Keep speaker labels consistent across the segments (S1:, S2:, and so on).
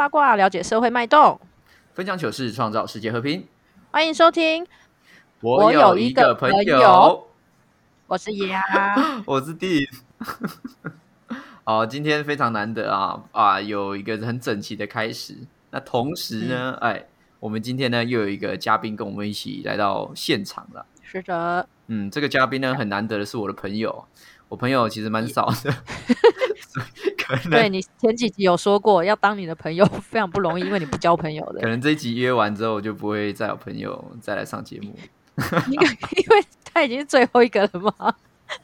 S1: 八卦了解社会脉动，
S2: 分享糗事，创造世界和平。
S1: 欢迎收听。
S2: 我
S1: 有
S2: 一
S1: 一个
S2: 朋
S1: 朋友我是牙，
S2: 我是弟。好，今天非常难得啊啊，有一个很整齐的开始。那同时呢，哎，我们今天呢又有一个嘉宾跟我们一起来到现场了。
S1: 是的，
S2: 嗯，这个嘉宾呢很难得的是我的朋友，我朋友其实蛮少的，
S1: 对你前几集有说过，要当你的朋友非常不容易，因为你不交朋友的
S2: 可。能这一集约完之后，我就不会再有朋友再来上节目。
S1: 因为因为他已经是最后一个了吗。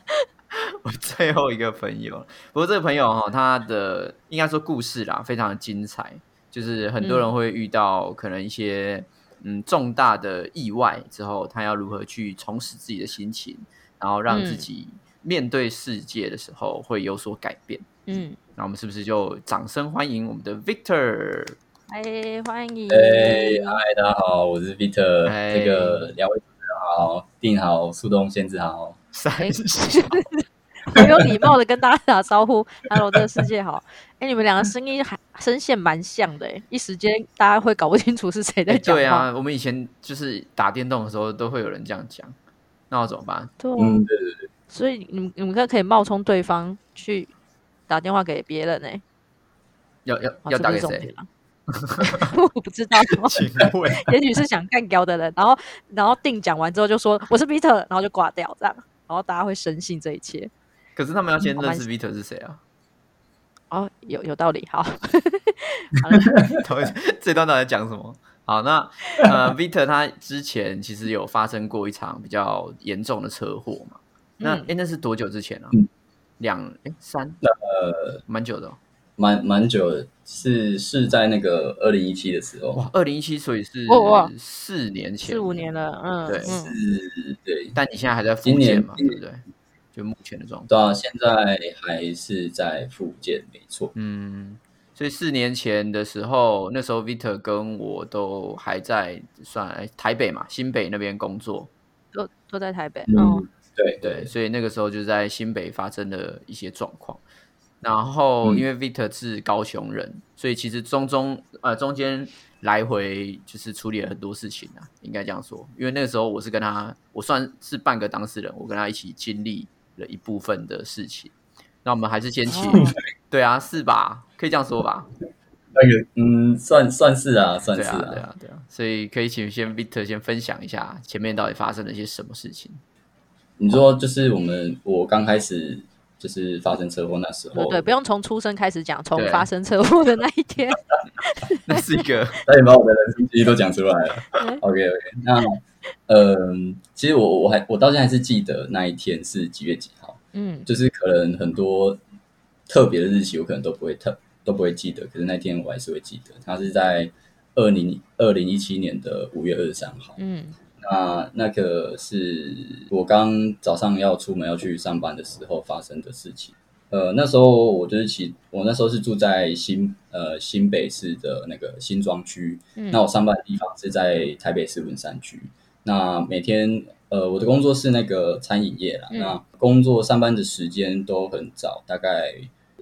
S2: 我最后一个朋友，不过这个朋友哈，他的应该说故事啦，非常的精彩。就是很多人会遇到可能一些嗯重大的意外之后，他要如何去重拾自己的心情，然后让自
S1: 嗯
S2: 己面对世界的时候会有所改变。
S1: 嗯，
S2: 那我们是不是就掌声欢迎我们的 Victor？
S1: 哎，欢迎。
S3: 哎，嗨，大家好，我是 Victor。
S2: 哎
S3: 这个两位主持人好，定好，苏东先生好。
S2: 三
S1: 哎
S2: 十，
S1: 很有礼貌的跟大家打招呼，Hello，这个世界好。哎，你们两个声音还声线蛮像的，哎，一时间大家会搞不清楚是谁在讲话。
S2: 对啊，我们以前就是打电动的时候都会有人这样讲，那我怎么办？
S1: 对啊，
S3: 嗯，对对对，
S1: 所以你们你们可可以冒充对方去打电话给别人呢、
S2: 要要
S1: 哦
S2: 要打给谁？
S1: 我不知道，
S2: 请问。
S1: 也许是想干掉的人，然后然后定讲完之后就说我是 Peter，然后就挂掉这样，然后大家会深信这一切。
S2: 可是他们要先认识 Victor 是谁啊？
S1: 哦，有有道理，好，好了。
S2: 同这段到底在讲什么？好，那呃，Victor 他之前其实有发生过一场比较严重的车祸嘛？那哎、
S1: 嗯。
S2: 诶那是多久之前啊？
S3: 嗯？
S2: 两哎三
S3: 呃，
S2: 蛮久的、哦、
S3: 蛮蛮久的，是是在那个二零一七的时候，
S2: 哇，二零一七，所以是
S1: 哇哇
S2: 四年前，
S1: 四五年。了，嗯，
S2: 对
S1: 嗯，
S3: 是，对，
S2: 但你现在还在
S3: 福
S2: 建嘛？
S3: 今
S2: 对不对？就目前的状况。
S3: 对啊，现在还是在福建，没错。
S2: 嗯，所以四年前的时候，那时候 Victor 跟我都还在算哎台北嘛，新北那边工作。
S1: 都都在台北，
S3: 嗯
S1: 嗯，，
S3: 对
S2: 对，所以那个时候就在新北发生了一些状况。然后
S3: 嗯
S2: 因为 Victor 是高雄人，所以其实中中呃中间来回就是处理了很多事情啊，应该这样说。因为那个时候我是跟他，我算是半个当事人，我跟他一起经历了一部分的事情。那我们还是先请，
S1: 哦
S2: 对啊，是吧？可以这样说吧？
S3: 那个，嗯，算算是啊，算是
S2: 对啊，对啊。所以可以请先 Victor 先分享一下前面到底发生了些什么事情。
S3: 你说就是我们我刚开始就是发生车祸那时候，
S1: 对对，不用从出生开始讲，从发生车祸的那一天，
S2: 那是一个
S3: 那你把我的人生经历都讲出来了
S1: 嗯。
S3: OK OK，那嗯、其实我我还我到现在还是记得那一天是几月几号，
S1: 嗯
S3: 就是可能很多特别的日期我可能都不会特都不会记得，可是那天我还是会记得，它是在二零二零一七年的五月二十三号。
S1: 嗯
S3: 那那个是我刚早上要出门要去上班的时候发生的事情。呃，那时候我就是骑，我那时候是住在新呃新北市的那个新庄区，
S1: 嗯，
S3: 那我上班的地方是在台北市文山区。那每天呃我的工作是那个餐饮业啦，
S1: 嗯
S3: 那工作上班的时间都很早，大概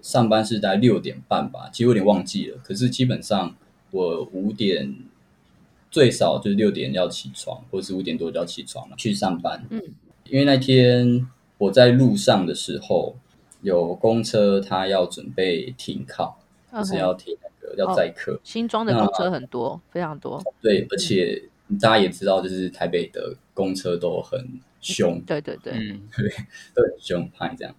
S3: 上班是在六点半吧，其实有点忘记了。可是基本上我五点最少就是六点要起床，或是五点多就要起床了去上班。
S1: 嗯，
S3: 因为那天我在路上的时候，有公车它要准备停靠，就是要停那个要载客。
S1: 新装的公车很多，非常多，
S3: 对，而且大家也知道，就是台北的公车都很凶，
S1: 对对对，
S2: 嗯
S3: 都很凶悍这样。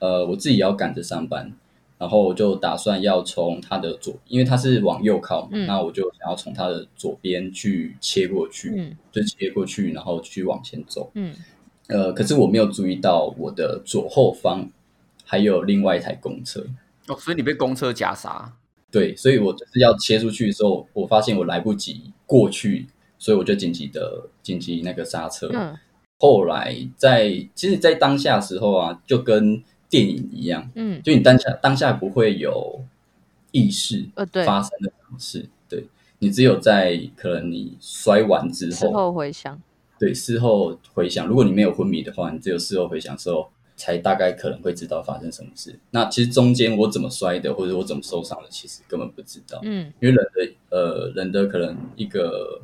S3: 呃，我自己也要赶着上班，然后我就打算要从它的左，因为它是往右靠嘛，
S1: 嗯
S3: 那我就想要从它的左边去切过去，
S1: 嗯
S3: 就切过去，然后去往前走。
S1: 嗯
S3: 呃，可是我没有注意到我的左后方还有另外一台公车，
S2: 哦，所以你被公车夹杀。
S3: 对，所以我就是要切出去的时候，我发现我来不及过去，所以我就紧急的紧急那个刹车。
S1: 嗯
S3: 后来在其实，在当下的时候啊，就跟电影一样，
S1: 嗯，
S3: 就你当下当下不会有意识
S1: 呃对，
S3: 发生了什么事，对。你只有在可能你摔完之
S1: 事
S3: 后，
S1: 后回想，
S3: 对事后回想，如果你没有昏迷的话，你只有事后回想的时候才大概可能会知道发生什么事。那其实中间我怎么摔的，或者我怎么受伤的，其实根本不知道。
S1: 嗯。
S3: 因为人的呃人的可能一个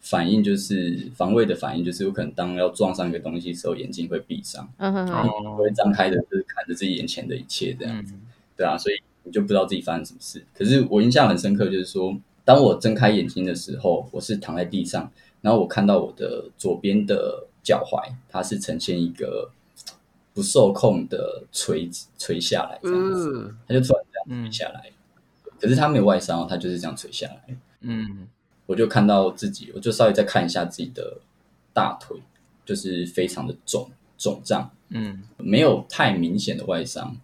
S3: 反应就是防卫的反应，就是有可能当要撞上一个东西的时候，眼睛会闭上，
S1: 嗯哼哼，
S2: 哦
S3: 会张开的，就是看着自己眼前的一切这样。
S2: 嗯
S3: 对啊，所以你就不知道自己发生什么事。可是我印象很深刻，就是说，当我睁开眼睛的时候，我是躺在地上，然后我看到我的左边的脚踝，它是呈现一个不受控的垂垂下来，这样子，
S2: 呃
S3: 它就突然这样
S2: 嗯
S3: 垂下来。可是它没有外伤，它就是这样垂下来。
S2: 嗯
S3: 我就看到自己，我就稍微再看一下自己的大腿，就是非常的肿肿胀，
S2: 嗯
S3: 没有太明显的外伤，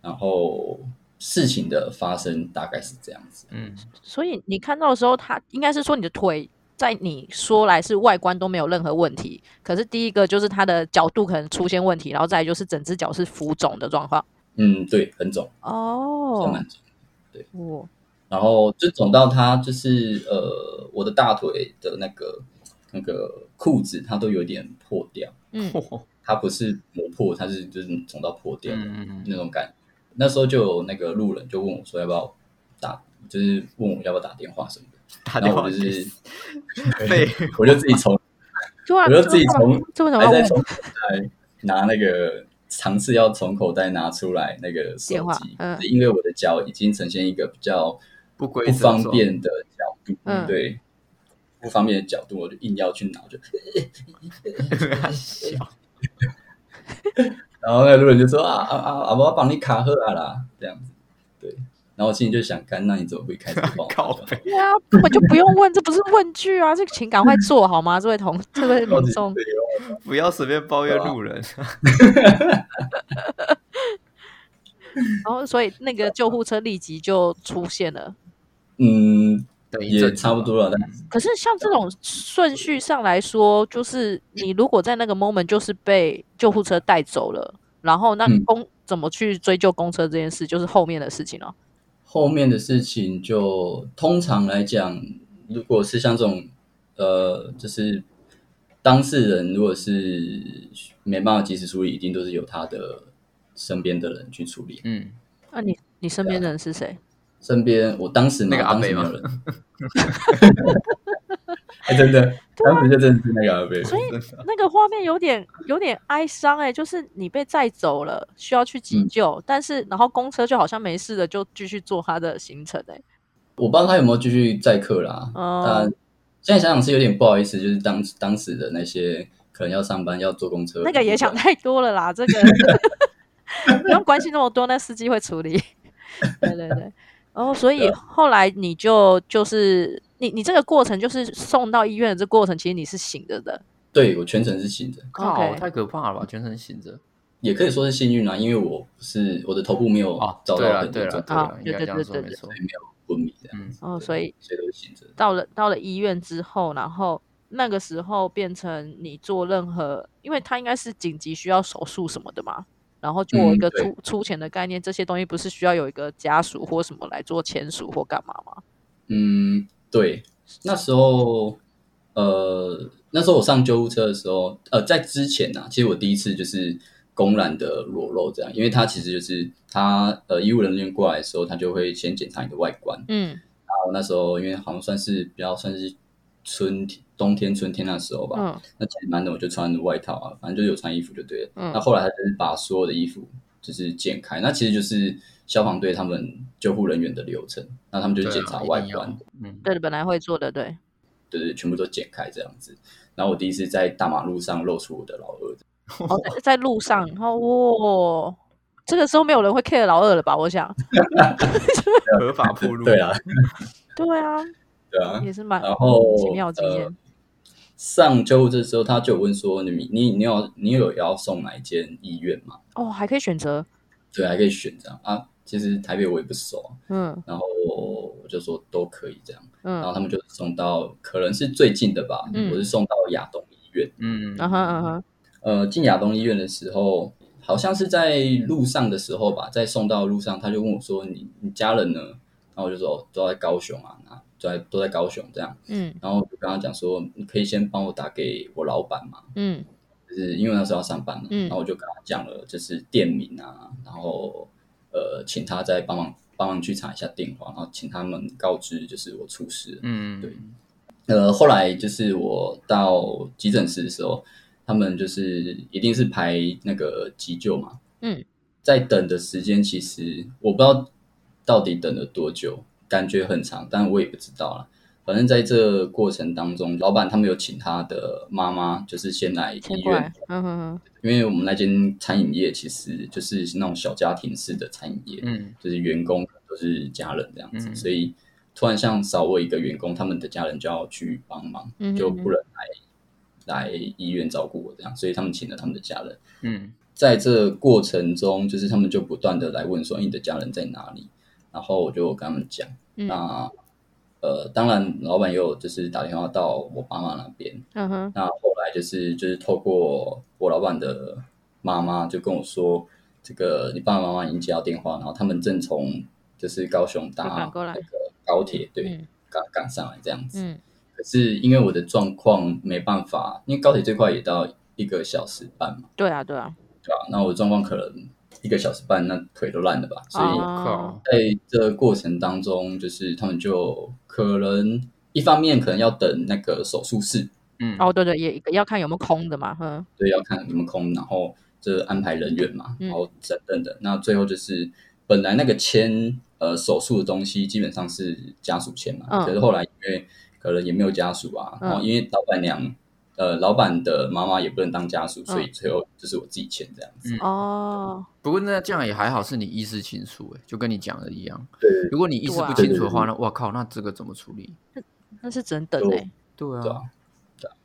S3: 然后事情的发生大概是这样子。
S2: 嗯
S1: 所以你看到的时候，他应该是说你的腿在你说来是外观都没有任何问题，可是第一个就是它的角度可能出现问题，然后再来就是整只脚是浮肿的状况。
S3: 嗯，对，很肿，算
S1: 哦，
S3: 蛮肿。
S1: 哦，
S3: 然后就肿到它就是呃，我的大腿的那个那个裤子它都有点破掉，
S1: 嗯
S3: 它不是磨破，它是就是肿到破掉的
S2: 嗯嗯
S3: 那种感觉。那时候就有那个路人就问我说要不要打，就是问我要不要打电话什么的。
S2: 打电话
S3: 然后我就是
S2: 去 废
S3: 我就自己从 我就自己从还在从口袋拿那个尝试要从口袋拿出来那个手机，
S1: 嗯
S3: 因为我的脚已经呈现一个比较
S2: 不规
S3: 不
S2: 则状
S3: 方便的角度，
S1: 嗯。
S3: 对，不方便的角度，我就硬要去拿，我就，
S2: 小
S3: 然后那个路人就说啊啊啊，我要帮你卡喝啊啦，这样子，对，然后我心里就想，干，那你怎么不一开始帮我
S2: 靠
S1: 对啊，根本就不用问，这不是问句啊，这个请赶快做好吗？这位同这位民众，
S3: 对
S2: 不要随便抱怨路人。
S1: 然后所以那个救护车立即就出现了。
S3: 嗯，也差不多了，但
S1: 可是像这种顺序上来说，就是你如果在那个 moment 就是被救护车带走了，然后那
S3: 嗯
S1: 公、怎么去追究公车这件事，就是后面的事情了。
S3: 后面的事情就通常来讲，如果是像这种呃，就是当事人如果是没办法及时处理，一定都是由他的身边的人去处理。
S2: 嗯，
S1: 那、你你身边的人是谁？
S3: 身边我当时
S2: 那个阿
S3: 当时
S2: 伯吗
S3: 没有人，哎、真的，当时就真的是那个阿伯。
S1: 所以那个画面有点有点哀伤哎、就是你被载走了，需要去急
S3: 嗯。
S1: 救，但是然后公车就好像没事的，就继续做他的行程哎、
S3: 我不知道他有没有继续载客啦，
S1: 哦。
S3: 但现在想想是有点不好意思，就是当当时的那些可能要上班要坐公车，
S1: 那个也想太多了啦，这个。不用关心那么多，那司机会处理。对 对对，然后所以后来你就就是你你这个过程就是送到医院的这过程，其实你是醒着的。
S3: 对我全程是醒着，
S2: 靠，太可怕了吧！全程醒着。
S3: 也可以说是幸运啦，因为我不是我的头部没有
S2: 哦，
S3: 遭
S2: 对了，
S3: 到很严重，
S2: 对了，对
S1: 啊
S2: 了，应该这样说
S1: 对对对
S2: 没错
S3: 所以。没有昏迷这样，
S2: 嗯，
S1: 哦，所以
S3: 所以都是醒着。
S1: 到了到了医院之后，然后那个时候变成你做任何，因为他应该是紧急需要手术什么的嘛。然后就有一个出、出钱的概念，这些东西不是需要有一个家属或什么来做签署或干嘛吗？
S3: 嗯，对，那时候呃，那时候我上救护车的时候，呃，在之前呢、啊，其实我第一次就是公然的裸露这样，因为他其实就是他呃医务人员过来的时候，他就会先检查你的外观，
S1: 嗯。
S3: 然后那时候因为好像算是比较算是春天、冬天、春天那时候吧，
S1: 嗯
S3: 那其实蛮冷，我就穿外套啊，反正就有穿衣服就对了。
S1: 嗯
S3: 那后来他就是把所有的衣服就是剪开，那其实就是消防队他们救护人员的流程，那他们就检查外观，
S2: 嗯，
S1: 对，本来会做的，对。
S3: 对对，全部都剪开这样子。然后我第一次在大马路上露出我的老二，
S1: 哦，在在路上，然后哇，这个时候没有人会 care 老二了吧？我想，
S2: 合法 铺路。
S3: 对啊，
S1: 对啊，
S3: 对啊。
S1: 也是蛮
S3: 然后
S1: 奇妙经验。
S3: 呃上救护车的时候，他就问说你你你有你有要送哪一间医院吗？
S1: 哦，还可以选择，
S3: 对，还可以选这样啊。其实台北我也不熟啊，
S1: 嗯
S3: 然后我就说都可以这样。嗯然后
S1: 嗯，
S3: 他们就送到可能是最近的吧，
S1: 嗯
S3: 我是送到亚东医院。
S2: 嗯，
S1: 啊哈啊哈，
S3: 呃，进亚东医院的时候，好像是在路上的时候吧，在送到路上，他就问我说：“你你家人呢？”然后我就说：“哦都在高雄啊，在都在高雄这样。”
S1: 嗯。
S3: 然后我就跟他讲说：“你可以先帮我打给我老板嘛，
S1: 嗯。
S3: 就就是因为那时候要上班嘛，
S1: 嗯。
S3: 然后我就跟他讲了，就是店名啊，然后呃，请他再帮忙帮忙去查一下电话，然后请他们告知就是我出事。
S2: 嗯，
S3: 对。呃，后来就是我到急诊室的时候，他们就是一定是排那个急救嘛，
S1: 嗯，
S3: 在等的时间其实我不知道到底等了多久，感觉很长，但我也不知道了。反正在这过程当中，老板他们有请他的妈妈，就是先来医院
S1: 嗯哼哼，
S3: 因为我们那间餐饮业其实就是那种小家庭式的餐饮业，
S2: 嗯
S3: 就是员工都是家人这样子，
S2: 嗯
S3: 所以突然像少我一个员工，他们的家人就要去帮忙，
S1: 嗯
S3: 就不能来来医院照顾我这样，所以他们请了他们的家人。
S2: 嗯
S3: 在这过程中，就是他们就不断的来问说：“哎你的家人在哪里？”然后我就跟他们讲，
S1: 嗯。
S3: 那呃，当然老板也有就是打电话到我爸妈那边，
S1: 嗯哼，
S3: 那后来就是就是透过我老板的妈妈就跟我说，这个你爸爸妈妈已经接到电话，然后他们正从就是高雄搭那个高铁，对，
S1: 嗯
S3: 赶赶上来这样子。
S1: 嗯。
S3: 可是因为我的状况没办法，因为高铁最快也到一个小时半嘛，
S1: 对啊对啊，
S3: 对啊、那我的状况可能一个小时半，那腿都烂了吧，所以在这个过程当中，就是他们就可能一方面可能要等那个手术室。
S2: 嗯。
S1: 哦对对，也要看有没有空的嘛，哼，
S3: 对，要看有没有空，然后这安排人员嘛，
S1: 嗯。
S3: 然后等等的。那最后就是本来那个签呃手术的东西基本上是家属签嘛，
S1: 嗯。
S3: 可是后来因为可能也没有家属啊，
S1: 嗯。
S3: 然后因为老板娘呃老板的妈妈也不能当家属，所以
S1: 嗯。
S3: 最后就是我自己签这样子。
S2: 嗯。
S1: 哦，
S2: 不过那这样也还好，是你意识清楚，哎，就跟你讲的一样。
S3: 对
S2: 如果你意识不清楚的话，那我靠，那这个怎么处理？
S1: 那是真等
S3: 就
S1: 哎，
S2: 对啊。
S3: 对啊，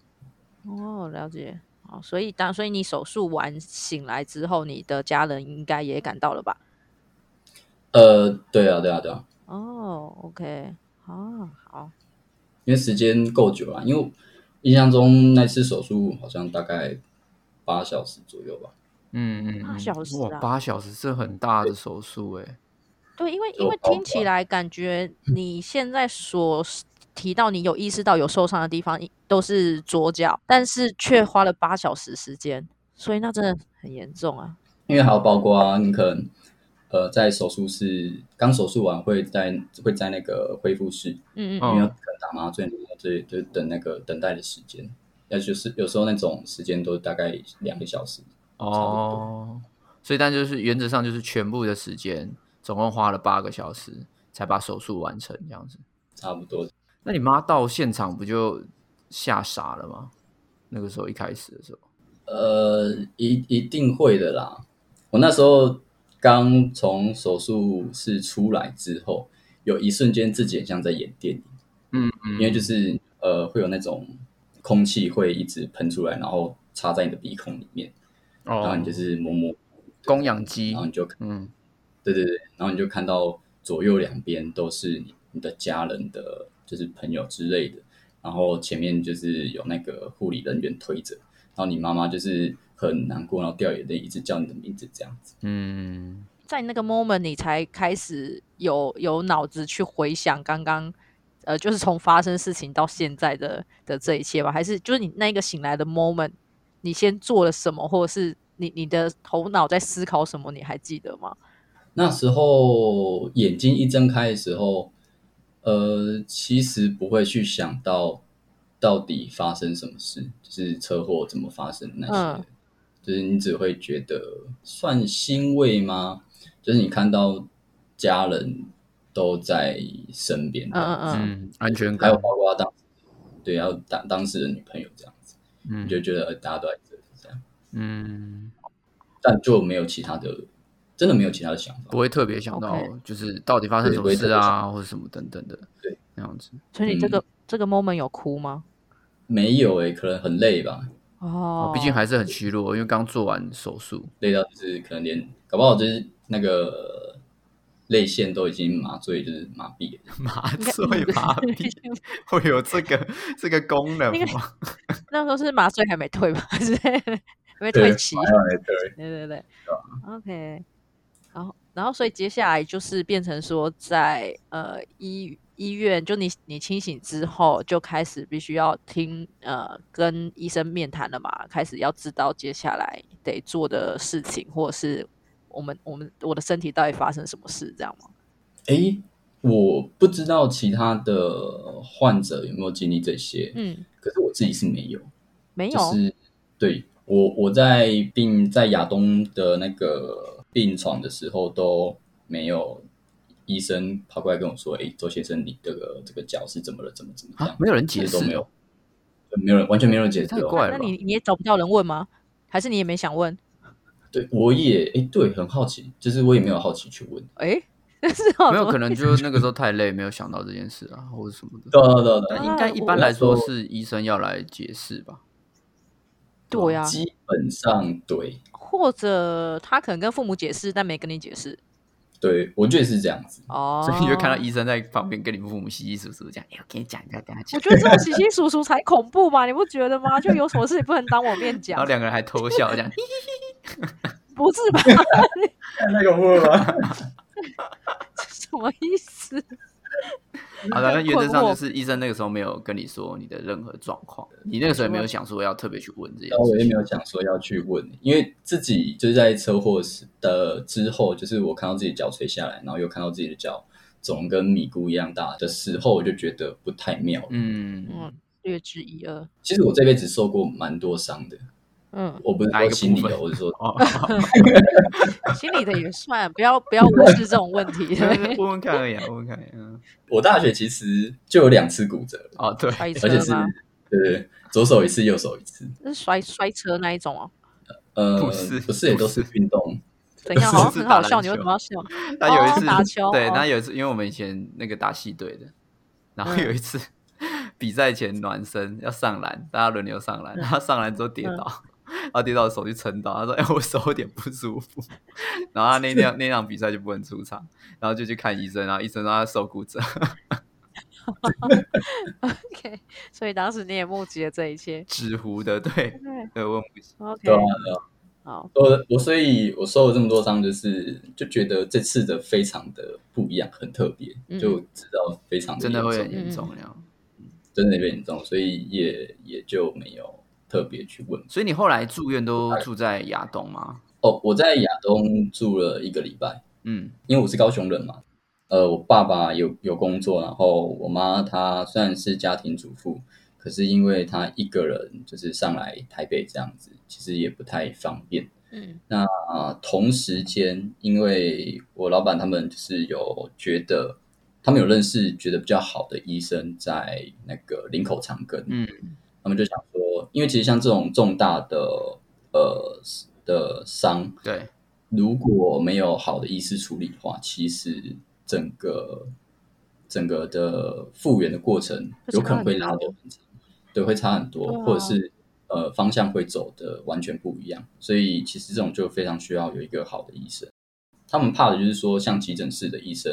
S1: 哦，了解。好，所以当所以你手术完醒来之后，你的家人应该也赶到了吧？
S3: 呃，对啊，对啊，对啊，
S1: 哦，OK，啊，好，
S3: 因为时间够久了，因为我印象中那次手术好像大概八小时左右吧。
S2: 嗯嗯，
S1: 八
S2: 嗯
S1: 小时啊
S2: 哇，八小时是很大的手术哎。
S1: 对，因为
S3: 就
S1: 因为听起来感觉你现在所提到你有意识到有受伤的地方都是左脚，但是却花了八小时时间，所以那真的很严重啊。
S3: 因为还有包括啊，你可能呃在手术室刚手术完会在会在那个恢复室，
S1: 嗯嗯
S2: 哦
S3: 因为打麻醉，然后这就等那个等待的时间，那就是有时候那种时间都大概两个小时。
S2: 哦，所以但就是原则上就是全部的时间，总共花了八个小时才把手术完成这样子。
S3: 差不多。
S2: 那你妈到现场不就吓傻了吗？那个时候一开始的时候，
S3: 呃，一一定会的啦。我那时候刚从手术室出来之后，有一瞬间自己很像在演电影，
S2: 嗯嗯
S3: 因为就是呃会有那种空气会一直喷出来，然后插在你的鼻孔里面，然后
S2: 哦
S3: 你，就是摸摸，
S2: 供氧机
S3: 然后，你就
S2: 嗯
S3: 对对对，然后你就看到左右两边都是你你的家人的，就是朋友之类的，然后前面就是有那个护理人员推着，然后你妈妈就是很难过，然后掉眼泪，一直叫你的名字这样子。
S2: 嗯，
S1: 在那个 moment 你才开始有有脑子去回想刚刚。呃，就是从发生事情到现在的的这一切吧，还是就是你那个醒来的 moment，你先做了什么，或者是你你的头脑在思考什么，你还记得吗？
S3: 那时候眼睛一睁开的时候，呃，其实不会去想到到底发生什么事，就是车祸怎么发生那些，
S1: 嗯
S3: 就是你只会觉得算欣慰吗？就是你看到家人都在身边，
S1: 嗯嗯
S2: 安全感。
S3: 还有，包括当对，还有当当时的女朋友这样子，
S2: 嗯。
S3: 就觉得呃大家都在这里这样，
S2: 嗯，
S3: 但就没有其他的，真的没有其他的想法。
S2: 不。会特别想到就是到底发生什么事啊，或者什么等等的，
S3: 对，
S2: 那样子。
S1: 所以你这个、
S3: 嗯。
S1: 这个 moment 有哭吗？
S3: 没有诶、可能很累吧，
S1: 哦。
S2: 哦，毕竟还是很虚弱，因为刚做完手术。
S3: 累到就是可能连搞不好就是那个泪腺都已经麻醉，就是麻痹了。
S2: 麻醉麻痹 会有这个这个功能
S1: 那个
S2: 吗？
S1: 那时候是麻醉还没退吧？还是还没退期？
S3: 对，
S1: 对对对，OK。然后然后所以接下来就是变成说在呃医医院，就你你清醒之后就开始必须要听呃跟医生面谈了嘛，开始要知道接下来得做的事情，或者是我们我们我的身体到底发生什么事，这样吗？
S3: 诶，我不知道其他的患者有没有经历这些，
S1: 嗯，
S3: 可是我自己是没有，
S1: 没有，
S3: 就是对我我在病在亚东的那个病床的时候都没有医生跑过来跟我说，诶，周先生，你这个这个脚是怎么了？怎么怎么样？
S2: 啊没有人解释
S3: 都没有，没有人完全没有人解释哦。
S2: 太怪了
S1: 那你你也找不到人问吗？还是你也没想问？
S3: 对，我也诶，对，很好奇，就是我也没有好奇去问。
S1: 哎，但，是哦，
S2: 没有可能就是那个时候太累，没有想到这件事啊，或者什么的。
S3: 对对对对
S2: 但应该一般来说是医生要来解释吧？
S1: 对呀、
S3: 基本上对
S1: 或者他可能跟父母解释，但没跟你解释
S3: 对，我觉得是这样子。
S1: 哦。
S2: 所以你就看到医生在旁边跟你父母稀稀疏疏讲：“哎，我跟你讲，你要跟他讲。
S1: 我觉得这种稀稀疏疏才恐怖嘛，你不觉得吗？就有什么事你不能当我面”
S2: 然
S1: 讲
S2: 后，两个人还偷笑，这样。
S1: 不是吧？
S3: 太恐怖了吧？
S1: 什么意思？
S2: 好的，那 原则上就是医生那个时候没有跟你说你的任何状况，你那个时候也没有想说要特别去问这些
S3: 然后我也。没有想说要去问，因为自己就是在车祸时的之后，就是我看到自己脚垂下来，然后又看到自己的脚肿跟米糊一样大的时候，我就觉得不太妙了。
S2: 嗯，
S1: 嗯，略知一二。
S3: 其实我这辈子受过蛮多伤的，
S1: 嗯，
S3: 我不是说心理的，我是说
S2: 哦，
S1: 心理的也算，不要不要无视这种问题。
S2: 问问看而已啊，问问看。嗯，
S3: 我大学其实就有两次骨折，
S2: 哦，对，
S3: 而且是
S1: 吗？
S3: 对左手一次，右手一次。
S1: 是摔摔车那一种哦。
S3: 呃，
S2: 不是
S3: 不是，也都是运动。
S1: 怎样？好像很好笑，你为什么要笑？
S2: 他有一次、
S1: 哦打球
S2: 对，
S1: 哦
S2: 他有一次，因为我们以前那个打系队的，然后
S1: 嗯
S2: 有一次、比赛前暖身要上篮，大家轮流上篮，然后上篮之后跌
S1: 嗯
S2: 倒，然后跌倒手去撑到，他说：“哎、我手有点不舒服。”然后他那天那场比赛就不能出场，然后就去看医生，然后医生说他手骨折。
S1: OK，所以当时你也目击了这一切。
S2: 纸糊的，对，
S1: 对
S2: 对，我目击。
S1: ，OK，
S3: 对啊，对啊。
S1: 好，
S3: 我我所以，我受了这么多伤，就是就觉得这次的非常的不一样，很特别，
S1: 嗯
S3: 就知道非常
S2: 真的会很
S3: 严重。真的有点严重，所以也也就没有特别去问。
S2: 所以你后来住院都住在亚东吗？
S3: 哦，我在亚东住了一个礼拜，
S2: 嗯
S3: 因为我是高雄人嘛。呃，我爸爸有有工作，然后我妈她虽然是家庭主妇，可是因为她一个人就是上来台北这样子，其实也不太方便。
S1: 嗯
S3: 那、同时间，因为我老板他们就是有觉得，他们有认识觉得比较好的医生在那个林口长庚，
S2: 嗯
S3: 他们就想说，因为其实像这种重大的呃的伤，
S2: 对，
S3: 如果没有好的医师处理的话，其实整个整个的复原的过程有可能会拉得很长，对，会差很多，或者是呃方向会走的完全不一样。所以其实这种就非常需要有一个好的医生。他们怕的就是说，像急诊室的医生，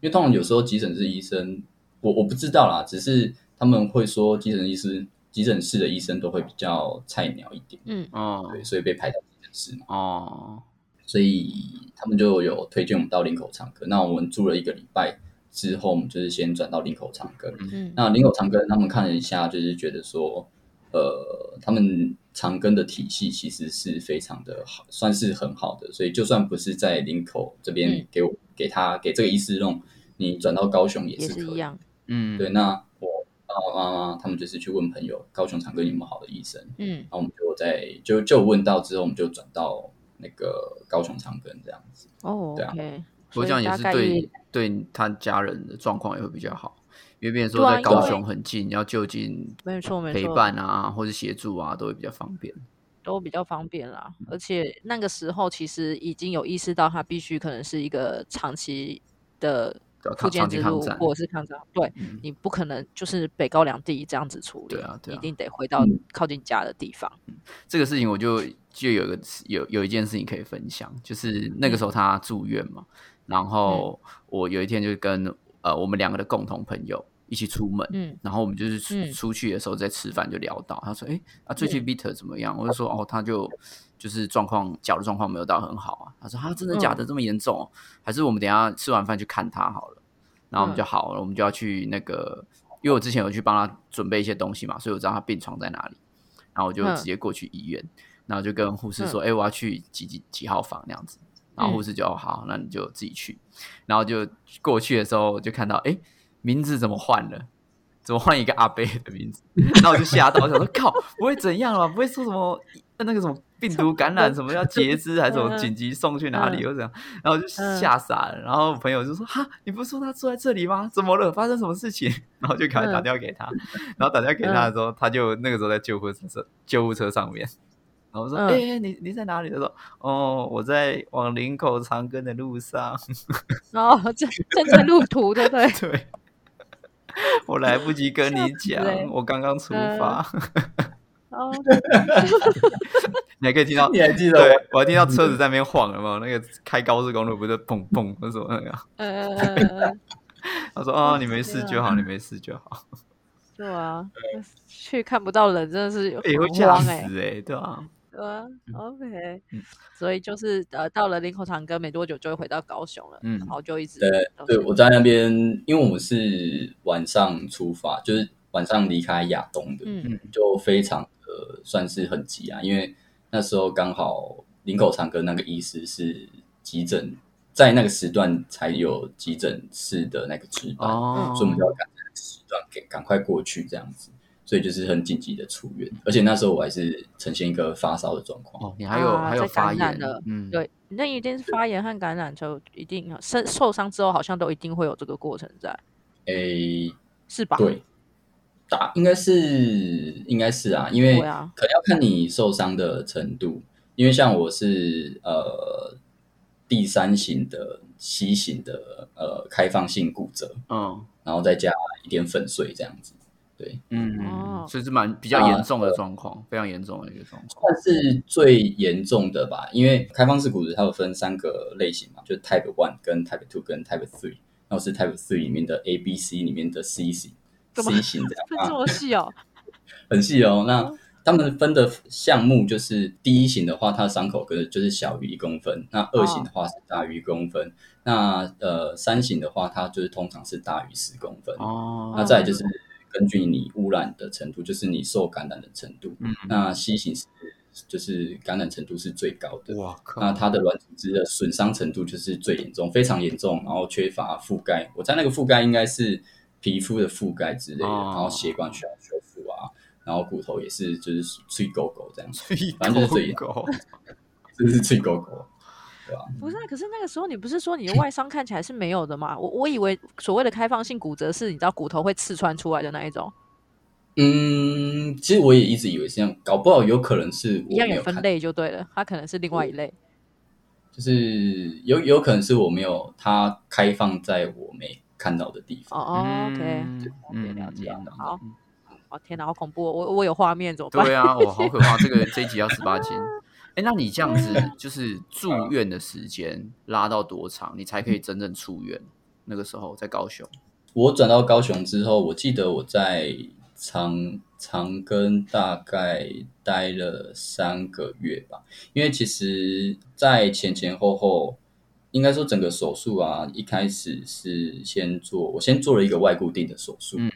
S3: 因为通常有时候急诊室医生，我我不知道啦，只是他们会说急诊医师、急诊室的医生都会比较菜鸟一点，
S1: 嗯
S2: 哦
S3: 对，所以被派到急诊室嘛。
S2: 哦，
S3: 所以他们就有推荐我们到林口长庚。那我们住了一个礼拜之后，我们就是先转到林口长庚。
S1: 嗯
S3: 那林口长庚他们看了一下，就是觉得说，呃，他们长庚的体系其实是非常的好，算是很好的。所以就算不是在林口这边
S1: 嗯
S3: 给我、给他给这个医师弄，你转到高雄也
S1: 也
S3: 是可以。
S1: 是一样。
S2: 嗯，
S3: 对，那我爸爸妈妈他们就是去问朋友，高雄长庚有没有好的医生。
S1: 嗯
S3: 然后我们就在就就问到之后，我们就转到那个高雄长庚这样子。
S1: 哦
S3: 对啊
S1: ，OK，
S2: 我这样也是对对他家人的状况也会比较好，因为别人说在高雄很近，要就近
S1: 没错没错
S2: 陪伴啊，或者协助啊，都会比较方便。
S1: 都比较方便啦。而且那个时候其实已经有意识到，他必须可能是一个长期的复健之路或者是抗战。对
S2: 嗯
S1: 你不可能就是北高两地这样子处理，
S2: 对啊对啊
S1: 一定得回到
S3: 嗯
S1: 靠近家的地方。
S2: 这个事情我就就有一个有有一件事情可以分享，就是那个时候他住院嘛，然后我有一天就跟呃我们两个的共同朋友一起出门，
S1: 嗯
S2: 然后我们就是出、去的时候在吃饭就聊到，他说：“哎、啊，最近 Vita 怎么样？”我就说：“哦，他就就是状况脚的状况没有到很好啊。”他说：“啊，真的假的？这么严重、哦？还是我们等一下吃完饭去看他好了？”然后我们就好了，我们就要去那个，因为我之前有去帮他准备一些东西嘛，所以我知道他病床在哪里，然后我就
S1: 嗯
S2: 直接过去医院，然后就跟护士说，哎、我要去几几几号房那样子，然后护士就、哦好，那你就自己去，然后就过去的时候就看到，哎，名字怎么换了？怎么换一个阿贝的名字？然后我就吓到，我想说靠，不会怎样了吧？不会说什么那个什么病毒感染，什么要截肢，还是什么 紧急送去哪里，
S1: 嗯
S2: 或者样？然后我就吓傻了。然后朋友就说：“哈，你不是说他住在这里吗？怎么了？发生什么事情？” 然后就赶快打电话给他。然后打电话给他的时候，他就那个时候在救护车救护车上面。然后我说：“
S1: 嗯
S2: 哎、你你在哪里？”他说：“哦，我在往林口长庚的路上。
S1: 然 后正正在路途，对不对？
S2: 对，我来不及跟你讲，
S1: 欸
S2: 我刚刚出发。
S1: 哦，
S2: 你还可以听到，
S3: 你还记得
S2: 对
S3: 我？
S2: 我还听到车子在那边晃，有没有？那个开高速公路不是砰砰那种那个？
S1: 呃呃呃呃，
S2: 他说：“哦，你没事就好，你没事就好。
S1: 对啊，去看不到人真的是有
S2: 也会
S1: 很
S2: 吓死
S1: 哎、
S2: 哎，对啊，
S1: 对啊，OK，、
S2: 嗯
S1: 所以就是呃，到了林口长庚没多久就会回到高雄了，
S2: 嗯
S1: 然后就一直
S3: 对对，我在那边，因为我们是晚上出发，就是晚上离开亚东的，
S1: 嗯。
S3: 就非常的算是很急啊，因为那时候刚好林口长庚那个医师是急诊，在那个时段才有急诊室的那个值班，
S2: 哦，
S3: 所以我们就要赶那个时段给赶快过去这样子，所以就是很紧急的出院，而且那时候我还是呈现一个发烧的状况。
S2: 哦，你还有
S1: 啊
S2: 还有发炎
S1: 感染了，
S2: 嗯，
S1: 对，那一定是发炎和感染就一定受受伤之后，好像都一定会有这个过程在，
S3: 诶，
S1: 是吧？
S3: 对，打应该是应该是啊，因为可能要看你受伤的程度，因为像我是呃第三型的 C 型的呃开放性骨折，
S2: 嗯
S3: 然后再加一点粉碎这样子，对，
S2: 嗯
S1: 哦
S2: 嗯，所以是蛮比较严重的状况，非常严重的一个状况。
S3: 算是最严重的吧。因为开放式骨折它有分三个类型嘛，就 Type One 跟 Type Two 跟 Type Three，然后是 Type Three 里面的 A、B、C 里面的 C 型
S1: 怎么
S3: ，C 型这样 啊
S1: 分这么细哦，
S3: 很细哦。那他们分的项目就是第一型的话，它的伤口跟就是小于一公分；那二型的话是大于一公分；那呃三型的话，它就是通常是大于十公分。
S2: 哦，
S3: 那再就是根据你污染的程度，就是你受感染的程度。
S2: 嗯
S3: 那 C 型是就是感染程度是最高的。
S2: 哇靠，
S3: 那它的软组织的损伤程度就是最严重，非常严重，然后缺乏覆盖。我猜那个覆盖应该是皮肤的覆盖之类的，
S2: 哦
S3: 然后血管需要修复啊，然后骨头也是就是脆狗狗这样，
S2: 子
S3: 反正就是最严
S2: 狗狗
S3: 这是脆狗狗，对吧？
S1: 不是、啊，可是那个时候你不是说你的 外伤看起来是没有的吗？我我以为所谓的开放性骨折是你知道骨头会刺穿出来的那一种，
S3: 嗯，其实我也一直以为是这样，搞不好有可能是
S1: 一样有分类就对了，它可能是另外一类。
S3: 就是有有可能是我没有它开放在我没看到的地方。
S1: 哦哦，OK，
S2: 嗯嗯
S1: 了解
S2: 嗯
S1: 好哦天哪，好恐怖、哦！我我有画面怎么办？
S2: 对啊，我 好可怕，这个这一集要十八斤。哎，那你这样子就是住院的时间拉到多长，你才可以真正出院？那个时候在高雄，
S3: 我转到高雄之后，我记得我在长长庚大概待了三个月吧，因为其实，在前前后后，应该说整个手术啊，一开始是先做，我先做了一个外固定的手术，
S2: 嗯，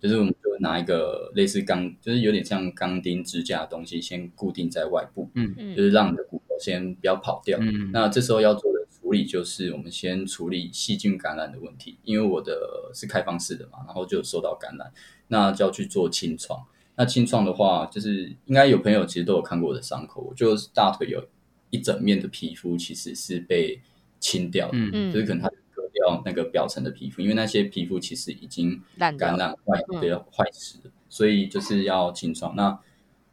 S3: 就是我们就拿一个类似钢，就是有点像钢钉支架的东西，先固定在外部，
S2: 嗯
S1: 嗯
S3: 就是让你的骨头先不要跑掉，
S2: 嗯，
S3: 那这时候要做的处理就是，我们先处理细菌感染的问题，因为我的是开放式的嘛，然后就有受到感染，那就要去做清创。那清创的话，就是应该有朋友其实都有看过我的伤口，我就是大腿有一整面的皮肤其实是被清掉的，
S2: 嗯
S1: 嗯
S3: 就是可能它割掉那个表层的皮肤，因为那些皮肤其实已经感染坏
S1: 嗯
S3: 比较坏死了，所以就是要清创。那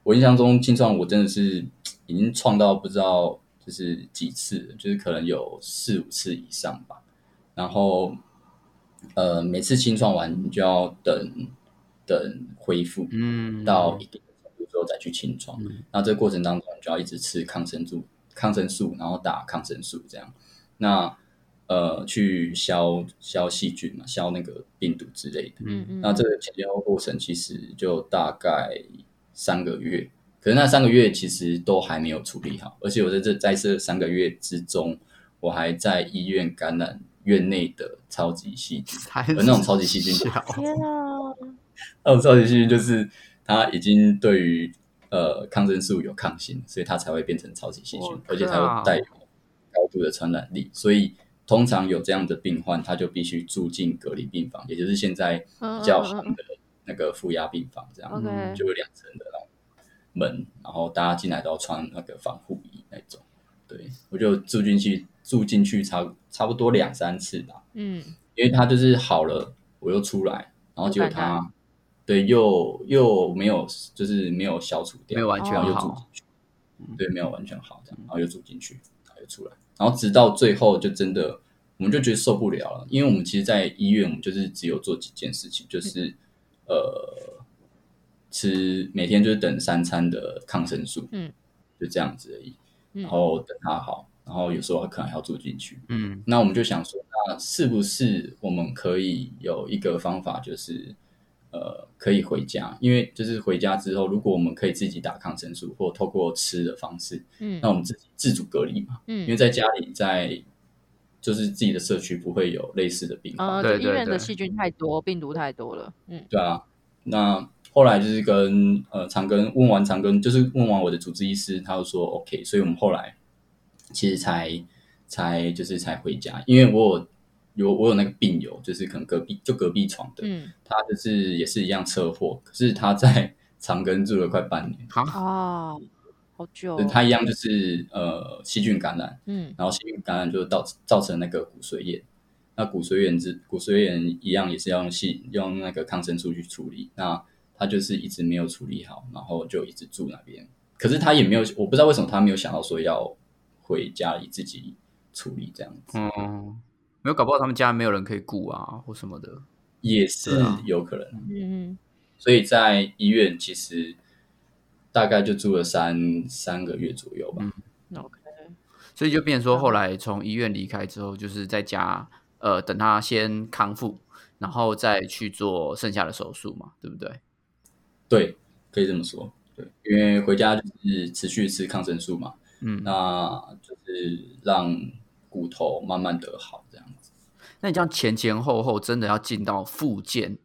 S3: 我印象中清创我真的是已经创到不知道就是几次，就是可能有四五次以上吧。然后呃，每次清创完你就要等等恢复，
S2: 嗯
S3: 到一定的程度之后再去清创。那这个过程当中，你就要一直吃抗生素、抗生素，然后打抗生素这样。那呃，去消消细菌嘛，消那个病毒之类的。
S1: 嗯嗯，
S3: 那这个前前后后过程其实就大概三个月，可是那三个月其实都还没有处理好，而且我在这在这三个月之中，我还在医院感染院内的超级细菌，
S2: 才
S3: 而那种超级细菌
S1: 天啊！
S3: 那种超级细菌就是它已经对于呃抗生素有抗性，所以它才会变成超级细菌
S2: 我，
S3: 而且它会带度的传染力。所以通常有这样的病患，他就必须住进隔离病房，也就是现在比较红的那个负压病房，这样、就有两层的那种门，然后大家进来都要穿那个防护衣那种。对我就住进去，住进去差差不多两三次吧。
S1: 嗯。
S3: 因为他就是好了，我又出来，然后结果他对又又没有，就是没有消除掉，
S2: 没有完全好
S3: 住进去，对，没有完全好这样，然后又住进去，然后又出来，然后直到最后就真的我们就觉得受不了了，因为我们其实，在医院我们就是只有做几件事情，就是呃吃每天就是等三餐的抗生素，
S1: 嗯，
S3: 就这样子而已，
S1: 嗯。
S3: 然后等他好，然后有时候可能还要住进去，
S2: 嗯。
S3: 那我们就想说，那是不是我们可以有一个方法，就是呃，可以回家？因为就是回家之后，如果我们可以自己打抗生素，或透过吃的方式，
S1: 嗯
S3: 那我们自己自主隔离嘛。嗯因为
S1: 嗯
S3: 在家里，在就是自己的社区不会有类似的病患，
S1: 呃，
S2: 对
S1: 医院的细菌太多，病毒太多了。嗯
S3: 对啊。那后来就是跟呃长庚问完长庚，就是问完我的主治医师，他就说 OK，所以我们后来其实才才就是才回家，因为我有有我有那个病友，就是可能隔壁就隔壁床的，
S1: 嗯
S3: 他就是也是一样车祸，可是他在长庚住了快半年，
S2: 好，
S1: 啊，好久哦。
S3: 他一样就是呃细菌感染，
S1: 嗯
S3: 然后细菌感染就造造成那个骨髓炎。那骨髓炎之骨髓炎一样也是要用细用那个抗生素去处理，那他就是一直没有处理好，然后就一直住那边。可是他也没有，我不知道为什么他没有想到说要回家里自己处理这样子，
S2: 嗯，没有，搞不好他们家没有人可以顾啊，或什么的。
S3: 也是有可能。
S1: 嗯
S3: 所以在医院其实大概就住了三三个月左右吧。
S1: 嗯，OK，
S2: 所以就变成说，后来从医院离开之后，就是在家，呃，等他先康复，然后再去做剩下的手术嘛，对不对？
S3: 对，可以这么说。对，因为回家就是持续吃抗生素嘛，
S2: 嗯，
S3: 那就是让骨头慢慢的好这样子。
S2: 那你这样前前后后真的要进到复健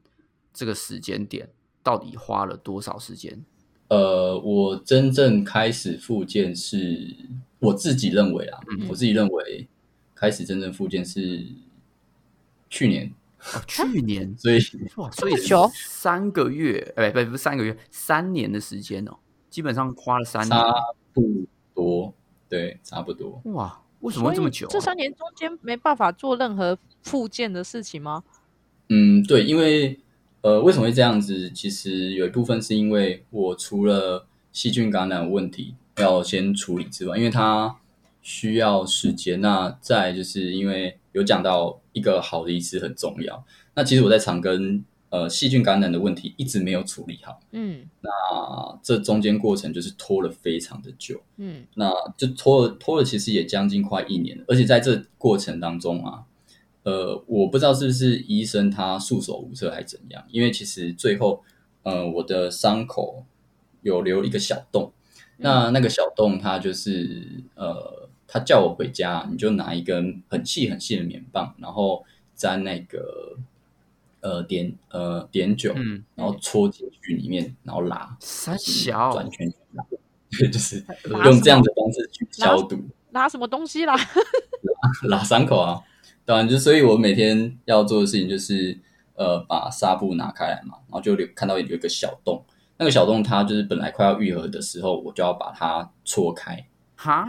S2: 这个时间点，到底花了多少时间？
S3: 呃，我真正开始复健是我自己认为啊，
S2: 嗯
S3: 我自己认为开始真正复健是去年，
S2: 哦，去年
S3: 所以
S2: 哇，所以
S1: 久
S2: 三个月，哎，不不是三个月，三年的时间哦，基本上花了三年。
S3: 差不多，对，差不多。
S2: 哇，为什么会这么久、啊？
S1: 这三年中间没办法做任何复健的事情吗？
S3: 嗯，对，因为呃，为什么会这样子？其实有一部分是因为我除了细菌感染问题要先处理之外，因为它需要时间。那再就是因为有讲到一个好的医师很重要。那其实我在长庚呃细菌感染的问题一直没有处理好，
S1: 嗯
S3: 那这中间过程就是拖了非常的久。
S1: 嗯
S3: 那就拖了拖了，其实也将近快一年了。而且在这过程当中啊，呃，我不知道是不是医生他束手无策还是怎样，因为其实最后，呃，我的伤口有留一个小洞，那那个小洞它就是呃，他叫我回家，你就拿一根很细很细的棉棒，然后沾那个呃碘呃碘酒，
S2: 嗯，
S3: 然后戳进去里面，然后拉。
S2: 三小
S3: 转圈圈拉，对，就是用这样的方式去消毒
S1: 拿什么东西啦？
S3: 拉伤口啊。当然，就所以我每天要做的事情就是，呃，把纱布拿开来嘛，然后就有看到有一个小洞，那个小洞它就是本来快要愈合的时候，我就要把它戳开，
S2: 哈，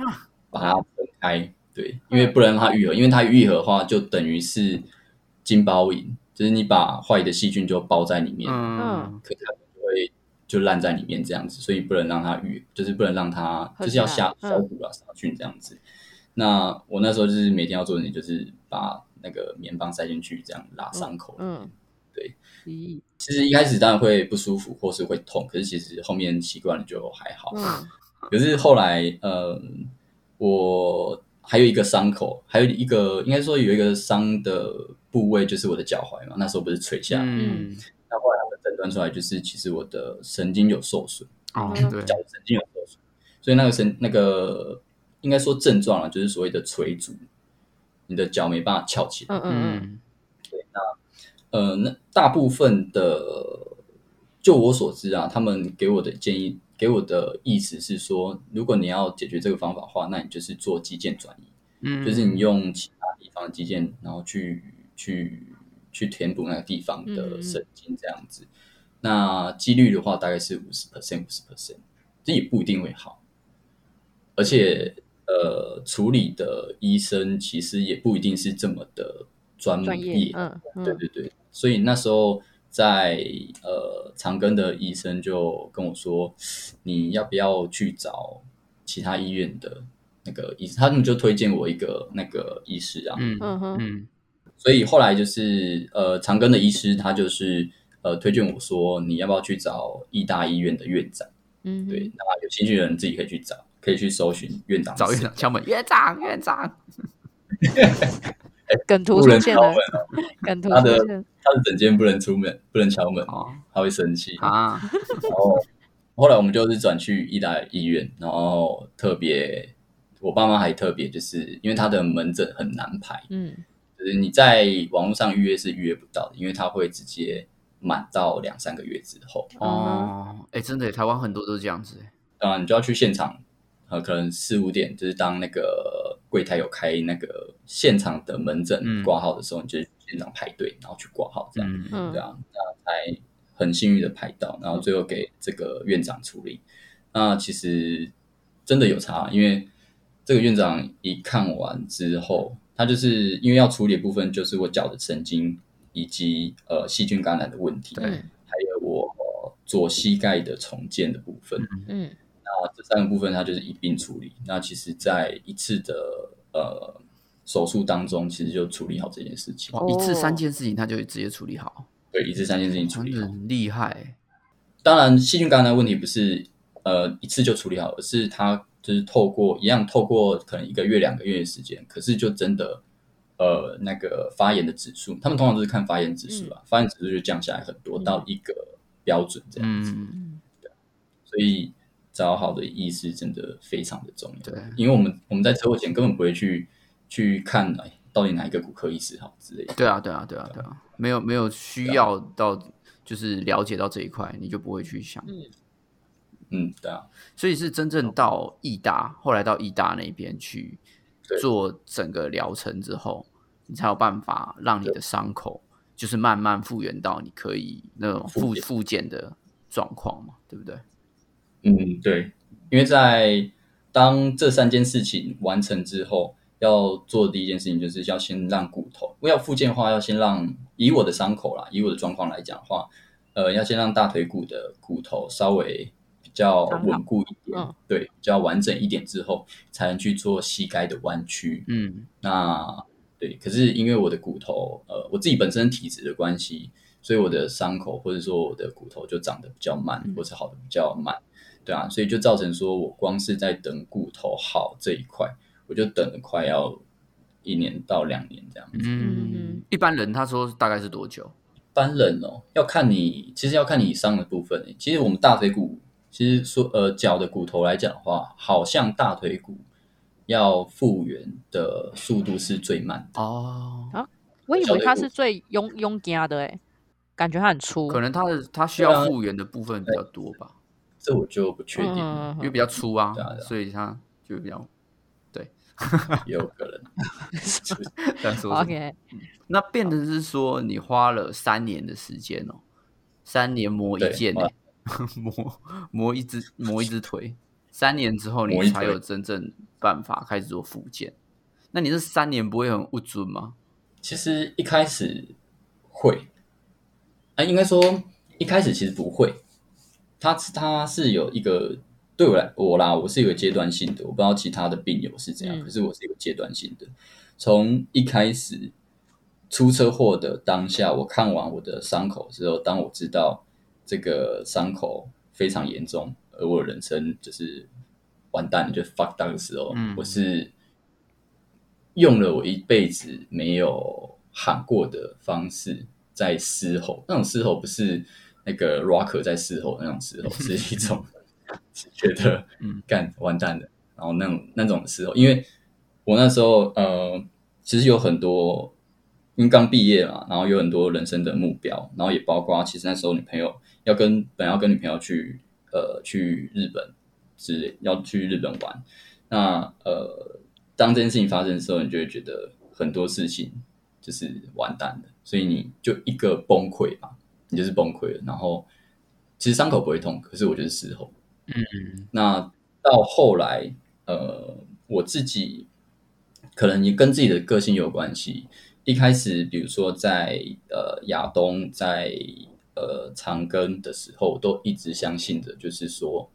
S3: 把它分开，对，因为不能让它愈合，因为它愈合的话就等于是金包银，就是你把坏的细菌就包在里面，
S2: 嗯，
S3: 可它就会就烂在里面这样子，所以不能让它愈，就是不能让它就是要消
S1: 合起来
S3: 消毒啊、杀菌这样子。那我那时候就是每天要做的事情，就是把那个棉棒塞进去，这样拉伤口。
S1: 嗯，
S3: 对，其实一开始当然会不舒服或是会痛，可是其实后面习惯了就还好。
S1: 嗯
S3: 可是后来，呃，我还有一个伤口，还有一个应该说有一个伤的部位就是我的脚踝嘛，那时候不是垂下，
S2: 嗯，
S3: 那后来他们诊断出来就是其实我的神经有受损。
S2: 哦，
S1: 嗯。
S2: 对，
S3: 脚神经有受损，所以那个神那个应该说症状了，就是所谓的垂足。你的脚没办法翘起来。
S1: 嗯嗯嗯。
S2: 嗯
S3: 呃，那大部分的，就我所知啊，他们给我的建议，给我的意思是说，如果你要解决这个方法的话，那你就是做肌腱转移，
S2: 嗯，
S3: 就是你用其他地方的肌腱，然后去去去填补那个地方的神经，这样子。那几率的话，大概是五十 percent，五十 percent，这也不一定会好。而且，呃，处理的医生其实也不一定是这么的专
S1: 专
S3: 业，
S1: 嗯嗯
S3: 对对对，所以那时候在呃长庚的医生就跟我说，你要不要去找其他医院的那个医生？他们就推荐我一个那个医师啊。
S2: 嗯
S1: 嗯
S2: 嗯
S3: 所以后来就是呃长庚的医师他就是呃推荐我说，你要不要去找医大医院的院长？
S1: 嗯，
S3: 对，那有兴趣的人自己可以去找，可以去搜寻院长。
S2: 找院长敲门，院长院长，
S1: 梗图
S3: 不
S1: 出现了
S3: 能敲门，，
S1: 梗图
S3: 他的
S1: 出现，
S3: 他的整间不能出门，不能敲门，
S2: 哦
S3: 他会生气。
S2: 啊，
S3: 然后后来我们就是转去医大医院，然后特别我爸妈还特别就是因为他的门诊很难排，
S1: 嗯
S3: 就是你在网络上预约是预约不到的，因为它会直接满到两三个月之后，
S2: 哦，哎，真的，台湾很多都是这样子耶，
S3: 当然你就要去现场，呃，可能四五点就是当那个柜台有开那个现场的门诊
S2: 嗯
S3: 挂号的时候，你就去现场排队，然后去挂号这样。
S2: 嗯
S1: 嗯
S3: 对啊，那才很幸运的排到，然后最后给这个院长处理。那其实真的有差，因为这个院长一看完之后，他就是因为要处理的部分就是我脚的神经以及呃细菌感染的问题，
S2: 对
S1: 嗯
S3: 还有我、呃左膝盖的重建的部分。
S1: 嗯
S3: 那这三个部分它就是一并处理。那其实，在一次的呃手术当中，其实就处理好这件事情。
S2: 哇，一次三件事情他就直接处理好，
S3: 对，一次三件事情处理好。
S2: 很厉害耶，
S3: 当然，细菌感染的问题不是呃一次就处理好，而是它就是透过一样透过可能一个月两个月的时间，可是就真的呃那个发炎的指数，他们通常都是看发炎指数啊，发炎指数就降下来很多，
S1: 嗯
S3: 到一个标准这样子。
S2: 嗯，
S3: 所以找好的医师真的非常的重要。
S2: 对
S3: 因为我们我们在车祸前根本不会去去看哎到底哪一个骨科医师好之类的。
S2: 对啊，对啊，对啊，对啊，没有没有需要到就是了解到这一块，你就不会去想，
S3: 嗯，对啊，
S2: 所以是真正到义大，后来到义大那边去做整个疗程之后，你才有办法让你的伤口就是慢慢复原到你可以那种复
S3: 复健
S2: 的状况嘛，对不对？
S3: 嗯，对，因为在当这三件事情完成之后，要做的第一件事情就是要先让骨头，要复健的话，要先让以我的伤口啦，以我的状况来讲的话，呃，要先让大腿骨的骨头稍微比较稳固一点，
S1: 嗯
S3: 对，比较完整一点之后，才能去做膝盖的弯曲。
S2: 嗯
S3: 那对，可是因为我的骨头，呃，我自己本身体质的关系，所以我的伤口或者说我的骨头就长得比较慢，或是好的比较慢，对啊，所以就造成说我光是在等骨头好这一块，我就等了快要一年到两年这样子。
S2: 嗯，一般人他说大概是多久？
S3: 一般人哦，要看你，其实要看你伤的部分欸。其实我们大腿骨，其实说呃脚的骨头来讲的话，好像大腿骨要复原的速度是最慢的。
S2: 哦，
S1: 我以为它是最拥拥家的哎，感觉它很粗，
S2: 可能它的它需
S3: 对啊
S2: 要复原的部分比较多吧，
S3: 这我就不确定了，
S1: 嗯
S2: 因为比较粗啊
S3: 对啊对，啊
S2: 所以它就比较
S3: 也有可能。
S2: 这样说。
S1: OK，
S2: 那变成是说你花了三年的时间哦，三年磨一
S3: 对
S2: 剑
S3: 呢
S2: 欸 磨磨一只磨一只腿，三年之后你才有真正办法开始做复健。那你这三年不会很不准吗？
S3: 其实一开始会，啊，应该说一开始其实不会，它它是有一个对我来我啦，我是有个阶段性的，我不知道其他的病友是怎样，
S1: 嗯
S3: 可是我是有阶段性的。从一开始出车祸的当下，我看完我的伤口之后，当我知道这个伤口非常严重，而我的人生就是完蛋了，就 fuck down 的时候，
S2: 嗯
S3: 我是用了我一辈子没有喊过的方式在嘶吼。那种嘶吼不是那个 rocker 在嘶吼那种嘶吼，是一种 觉得
S2: 嗯
S3: 干完蛋了，然后那种那种嘶吼，因为我那时候呃其实有很多，因为刚毕业嘛，然后有很多人生的目标，然后也包括其实那时候女朋友要跟本来要跟女朋友去呃去日本，是要去日本玩。那呃，当这件事情发生的时候，你就会觉得很多事情就是完蛋了，所以你就一个崩溃吧，你就是崩溃了。然后其实伤口不会痛，可是我觉得事后，
S2: 嗯
S3: 那到后来，呃，我自己可能也跟自己的个性有关系。一开始，比如说在呃亚东，在呃长庚的时候，都一直相信着，就是说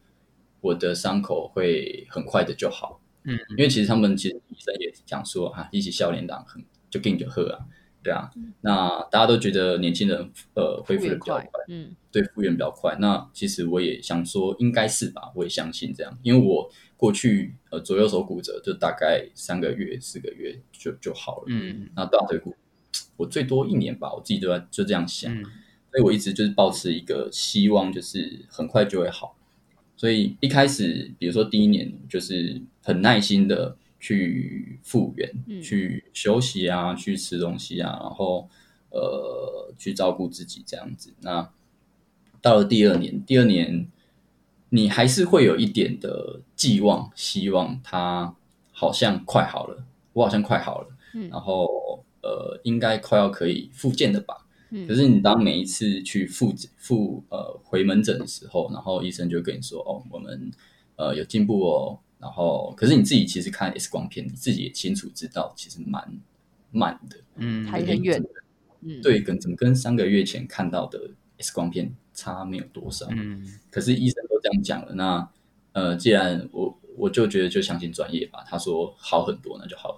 S3: 我的伤口会很快的就好。
S2: 嗯
S3: 因为其实他们其实医生也讲说啊，一起笑脸党很就跟就喝啊，对啊。那大家都觉得年轻人呃恢复的比较
S1: 快
S3: 快，，
S1: 嗯
S3: 对复原比较快。那其实我也想说，应该是吧，我也相信这样，因为我过去呃左右手骨折就大概三个月、四个月就就好了。
S2: 嗯
S3: 那大腿骨我最多一年吧，我自己都在就这样想，
S2: 嗯
S3: 所以我一直就是保持一个希望，就是很快就会好。所以一开始，比如说第一年，就是很耐心的去复原，
S1: 嗯
S3: 去休息啊，去吃东西啊，然后呃去照顾自己这样子。那到了第二年，第二年你还是会有一点的寄望，希望它好像快好了，我好像快好了，
S1: 嗯
S3: 然后呃应该快要可以复健的吧。
S1: 嗯。
S3: 可是你当每一次去复复呃回门诊的时候，然后医生就跟你说哦，我们呃有进步哦，然后可是你自己其实看 X 光片，你自己也清楚知道其实蛮慢的，
S2: 嗯，
S1: 还很远。嗯，
S3: 对，跟怎么跟三个月前看到的 X 光片差没有多少，
S2: 嗯。
S3: 可是医生都这样讲了，那呃，既然我我就觉得就相信专业吧，他说好很多，那就好。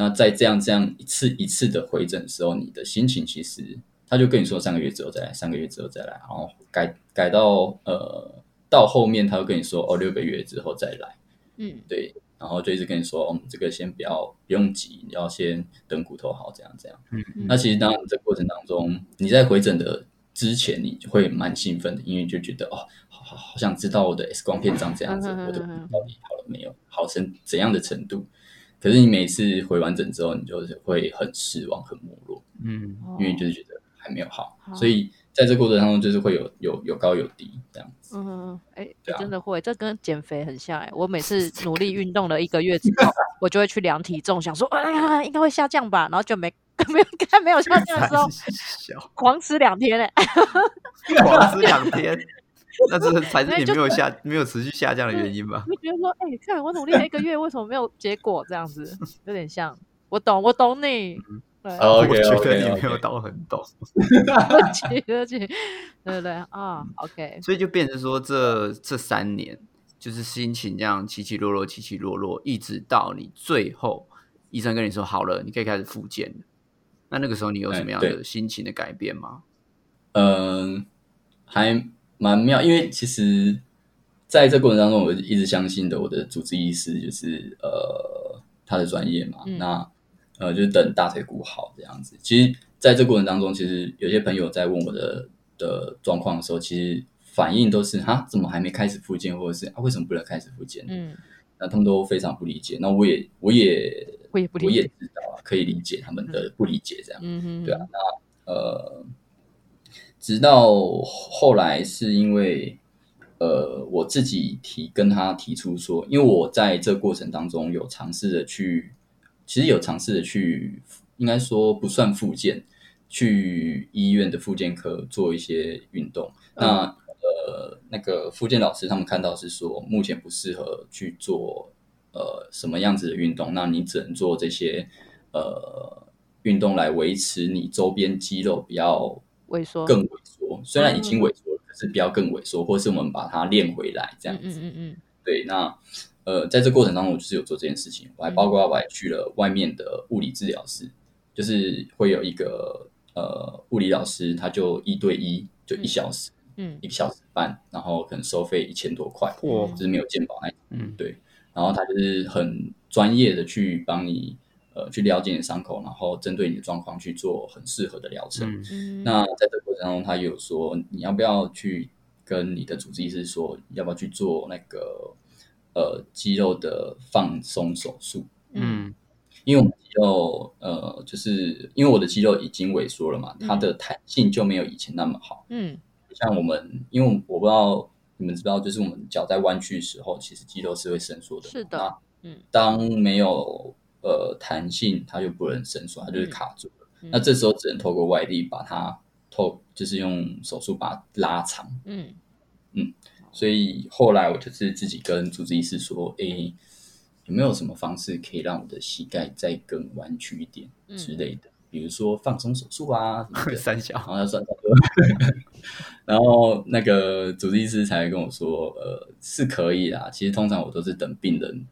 S3: 那在这样这样一次一次的回诊的时候，你的心情其实他就跟你说三个月之后再来，三个月之后再来，然后改改到呃到后面他会跟你说哦六个月之后再来，
S1: 嗯
S3: 对，然后就一直跟你说哦这个先不要不用急，你要先等骨头好这样这样。
S1: 嗯
S3: 那其实当然这过程当中，你在回诊的之前，你就会蛮兴奋的，因为就觉得哦，好好好想知道我的 X 光片长这样子，我的骨到底好了没有，好成怎样的程度。可是你每次回完整之后，你就是会很失望、很没落，
S2: 嗯。
S3: 因为就是觉得还没有好，
S1: 好。
S3: 所以在这过程当中，就是会有有有高有低这样子。
S1: 嗯哎、真的会，这跟减肥很像哎、我每次努力运动了一个月之后，我就会去量体重，想说，哎 呀，应该会下降吧，然后就没 没有看 没有下降的时候，狂吃两天哎、
S2: 狂吃两天，那这才是
S1: 所以就
S2: 你没有下没有持续下降的原因吧？
S1: 你觉得说，哎、看我努力了一个月，为什么没有结果？这样子有点像，我懂，我懂你。对，
S3: 哦
S2: 我觉得你没有到很懂，
S1: 对不起，对不，对对对啊，OK，
S2: 所以就变成说这这三年就是心情这样起起落落，起起落落，一直到你最后医生跟你说好了，你可以开始复健了。那那个时候你有什么样
S3: 哎
S2: 的心情的改变吗？
S3: 嗯，还蛮妙，因为其实在这过程当中，我一直相信的我的主治医师就是呃他的专业嘛，
S1: 嗯
S3: 那呃就是等大腿骨好这样子。其实在这过程当中，其实有些朋友在问我的的状况的时候，其实反应都是哈怎么还没开始复健，或者是啊为什么不能开始复健？
S1: 嗯，
S3: 那他们都非常不理解，那我也我也
S1: 我也不理
S3: 我也，知道啊，可以理解他们的不理解这样。
S1: 嗯哼，
S3: 对啊，那呃，直到后来是因为呃我自己提跟他提出说，因为我在这过程当中有尝试的去，其实有尝试的去，应该说不算复健，去医院的复健科做一些运动。那呃，那个复健老师他们看到是说，目前不适合去做呃什么样子的运动，那你只能做这些呃运动来维持你周边肌肉不要
S1: 萎缩，
S3: 更萎缩。虽然已经萎缩了，可是不要更萎缩，或是我们把它练回来这样
S1: 嗯
S3: 子。
S1: 嗯嗯。
S3: 对，那呃，在这过程当中，我就是有做这件事情，我还包括我还去了外面的物理治疗室，就是会有一个呃物理老师，他就一对一，就一小时。
S1: 嗯。嗯
S3: 一个小时半，然后可能收费一千多块，
S2: 哇。
S3: 就是没有健保那种
S2: 嗯。
S3: 对，然后他就是很专业的去帮你呃去了解你的伤口，然后针对你的状况去做很适合的疗程。那在这个过程当中，他也有说你要不要去跟你的主治医师说，要不要去做那个呃肌肉的放松手术？
S2: 嗯
S3: 因为我们肌肉呃，就是因为我的肌肉已经萎缩了嘛，它的弹性就没有以前那么好。
S1: 嗯
S3: 像我们，因为我不知道你们知不知道，就是我们脚在弯曲的时候，其实肌肉是会伸缩的。
S1: 是的
S3: 那
S1: 嗯
S3: 当没有呃弹性，它就不能伸缩，它就是卡住了。
S1: 嗯
S3: 那这时候只能透过外力把它透，就是用手术把它拉长。
S1: 嗯嗯
S3: 所以后来我就是自己跟主治医师说，诶，有没有什么方式可以让我的膝盖再更弯曲一点
S1: 嗯
S3: 之类的？比如说放松手术啊什么的。
S2: 三小
S3: 然后他算 然后那个主治医师才跟我说，呃，是可以啦。其实通常我都是等病人